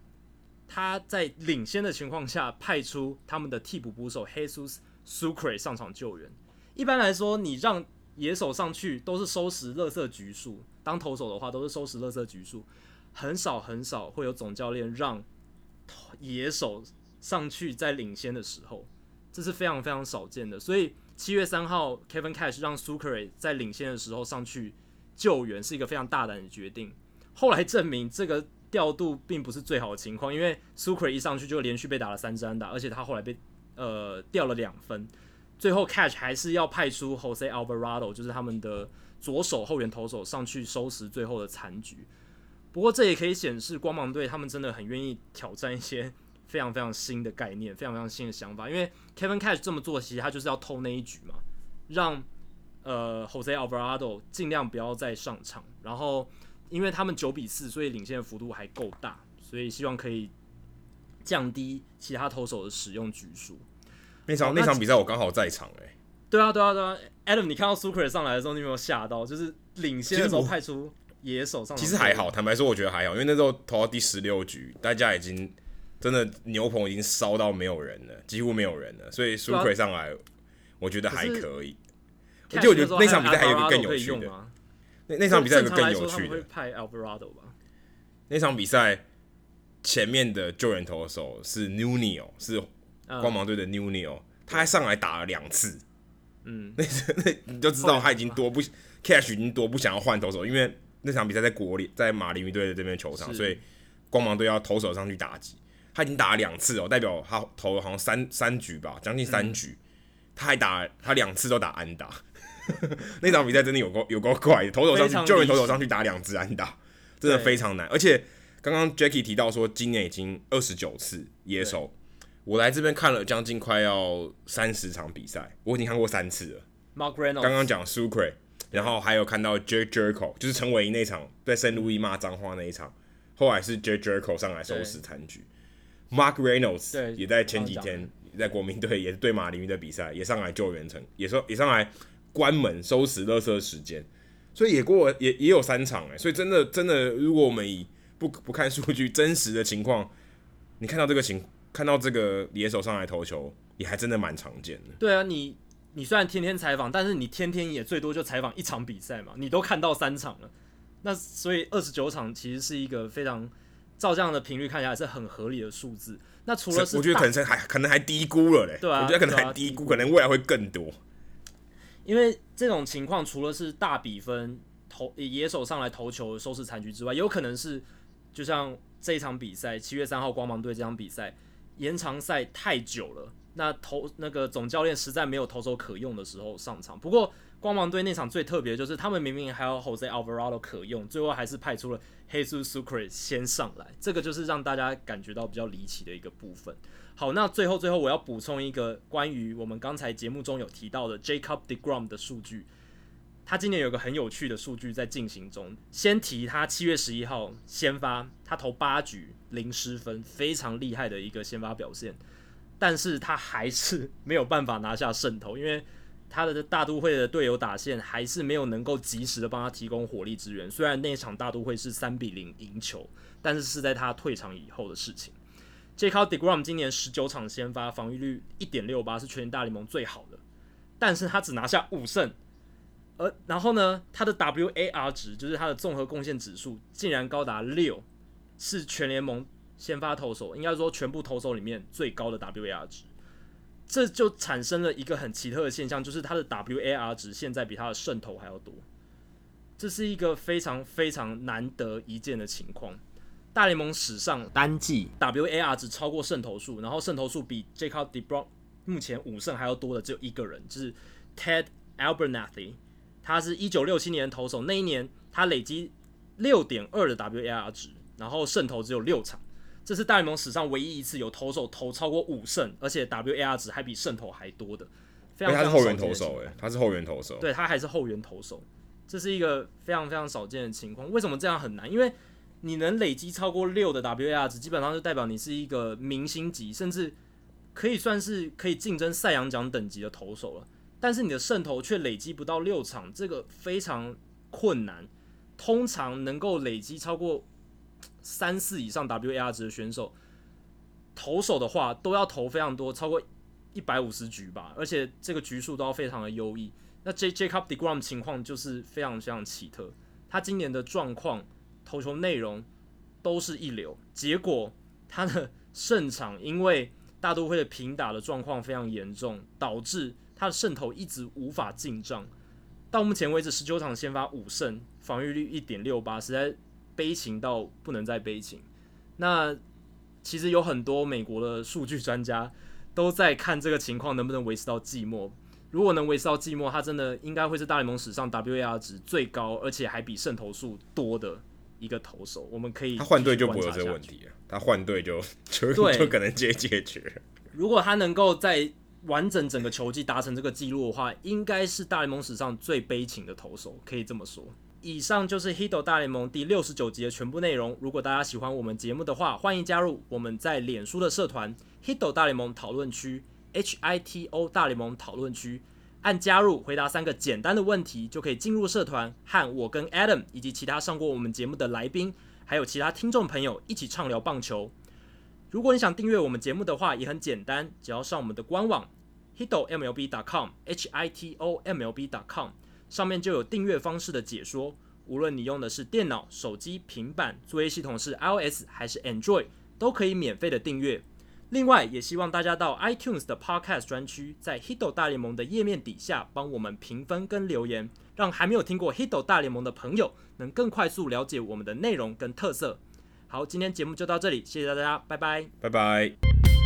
他在领先的情况下派出他们的替补捕手 Jesus Sucre 上场救援。一般来说，你让野手上去都是收拾垃圾局数，当投手的话都是收拾垃圾局数，很少很少会有总教练让野手上去在领先的时候，这是非常非常少见的。所以七月三号，Kevin Cash 让 Sucre 在领先的时候上去救援是一个非常大胆的决定。后来证明这个调度并不是最好的情况，因为 Sucre 一上去就连续被打了三支安打，而且他后来被呃掉了两分。最后，Catch 还是要派出 Jose Alvarado，就是他们的左手后援投手上去收拾最后的残局。不过，这也可以显示光芒队他们真的很愿意挑战一些 非常非常新的概念、非常非常新的想法。因为 Kevin Catch 这么做，其实他就是要偷那一局嘛，让呃 Jose Alvarado 尽量不要再上场。然后，因为他们九比四，所以领先的幅度还够大，所以希望可以降低其他投手的使用局数。那场那场比赛我刚好在场哎、欸。对啊对啊对啊，Adam，你看到 Sucre 上来的时候，你有没有吓到？就是领先的时候派出野手上来。其实还好，坦白说，我觉得还好，因为那时候投到第十六局，大家已经真的牛棚已经烧到没有人了，几乎没有人了，所以 Sucre 上来，我觉得还可以。而且我觉得那场比赛还有一个更有趣的，那那场比赛有个更有趣的，会派 Alvarado 吧？那场比赛前面的救援投手是 Nuno，是光芒队的 Nuno，他还上来打了两次。嗯，那 那你就知道他已经多不 Cash 已经多不想要换投手，因为那场比赛在国联，在马林鱼队的这边球场，所以光芒队要投手上去打击。他已经打了两次哦，代表他投了好像三三局吧，将近三局，嗯、他还打他两次都打安打。那场比赛真的有够有够怪的，投手上去救援投手上去打两支安打，真的非常难。而且刚刚 Jackie 提到说，今年已经二十九次野手。我来这边看了将近快要三十场比赛，我已经看过三次了。Mark Reynolds 刚刚讲 Sucre，然后还有看到 Jake Jerko，就是陈伟那场在圣路易骂脏话那一场，后来是 Jake Jerko 上来收拾残局。Mark Reynolds 也在前几天在国民队也是对马林鱼的比赛也上来救援成，也说也上来关门收拾垃圾时间，所以也过也也有三场哎，所以真的真的，如果我们以不不看数据真实的情况，你看到这个情。看到这个野手上来投球，也还真的蛮常见的。对啊，你你虽然天天采访，但是你天天也最多就采访一场比赛嘛，你都看到三场了，那所以二十九场其实是一个非常照这样的频率看起来是很合理的数字。那除了是我觉得可能还可能还低估了嘞，对啊，我觉得可能还低估，啊、低估可能未来会更多。因为这种情况除了是大比分投野手上来投球收拾残局之外，有可能是就像这一场比赛，七月三号光芒队这场比赛。延长赛太久了，那投那个总教练实在没有投手可用的时候上场。不过光芒队那场最特别就是，他们明明还有 Jose Alvarado 可用，最后还是派出了 Jesus Sucre 先上来，这个就是让大家感觉到比较离奇的一个部分。好，那最后最后我要补充一个关于我们刚才节目中有提到的 Jacob deGrom 的数据。他今年有个很有趣的数据在进行中。先提他七月十一号先发，他投八局零失分，非常厉害的一个先发表现。但是他还是 没有办法拿下胜投，因为他的大都会的队友打线还是没有能够及时的帮他提供火力支援。虽然那场大都会是三比零赢球，但是是在他退场以后的事情。Jacob deGrom 今年十九场先发，防御率一点六八是全大联盟最好的，但是他只拿下五胜。而然后呢，他的 WAR 值就是他的综合贡献指数，竟然高达六，是全联盟先发投手，应该说全部投手里面最高的 WAR 值。这就产生了一个很奇特的现象，就是他的 WAR 值现在比他的胜投还要多。这是一个非常非常难得一见的情况。大联盟史上单季 WAR 值超过胜投数，然后胜投数比 Jacob deGrom 目前五胜还要多的只有一个人，就是 Ted Albernathy。他是一九六七年的投手，那一年他累积六点二的 WAR 值，然后胜投只有六场，这是大联盟史上唯一一次有投手投超过五胜，而且 WAR 值还比胜投还多的。非常非常他是后援投手，诶，他是后援投手，对他还是后援投手，这是一个非常非常少见的情况。为什么这样很难？因为你能累积超过六的 WAR 值，基本上就代表你是一个明星级，甚至可以算是可以竞争赛扬奖等级的投手了。但是你的胜投却累积不到六场，这个非常困难。通常能够累积超过三四以上 WAR 值的选手，投手的话都要投非常多，超过一百五十局吧，而且这个局数都要非常的优异。那 J Jacob deGrom 情况就是非常非常奇特，他今年的状况、投球内容都是一流，结果他的胜场因为大都会的平打的状况非常严重，导致。他的胜投一直无法进账，到目前为止十九场先发五胜，防御率一点六八，实在悲情到不能再悲情。那其实有很多美国的数据专家都在看这个情况能不能维持到季末。如果能维持到季末，他真的应该会是大联盟史上 WAR 值最高，而且还比胜投数多的一个投手。我们可以他换队就不会有这个问题了，他换队就 就就可能解解决。如果他能够在完整整个球季达成这个记录的话，应该是大联盟史上最悲情的投手，可以这么说。以上就是 Hito 大联盟第六十九集的全部内容。如果大家喜欢我们节目的话，欢迎加入我们在脸书的社团 Hito 大联盟讨论区 HITO 大联盟讨论区，按加入，回答三个简单的问题，就可以进入社团，和我跟 Adam 以及其他上过我们节目的来宾，还有其他听众朋友一起畅聊棒球。如果你想订阅我们节目的话，也很简单，只要上我们的官网 hitomlb.com，H-I-T-O-M-L-B.com，上面就有订阅方式的解说。无论你用的是电脑、手机、平板，作业系统是 iOS 还是 Android，都可以免费的订阅。另外，也希望大家到 iTunes 的 Podcast 专区，在 Hito 大联盟的页面底下帮我们评分跟留言，让还没有听过 Hito 大联盟的朋友能更快速了解我们的内容跟特色。好，今天节目就到这里，谢谢大家，拜拜，拜拜。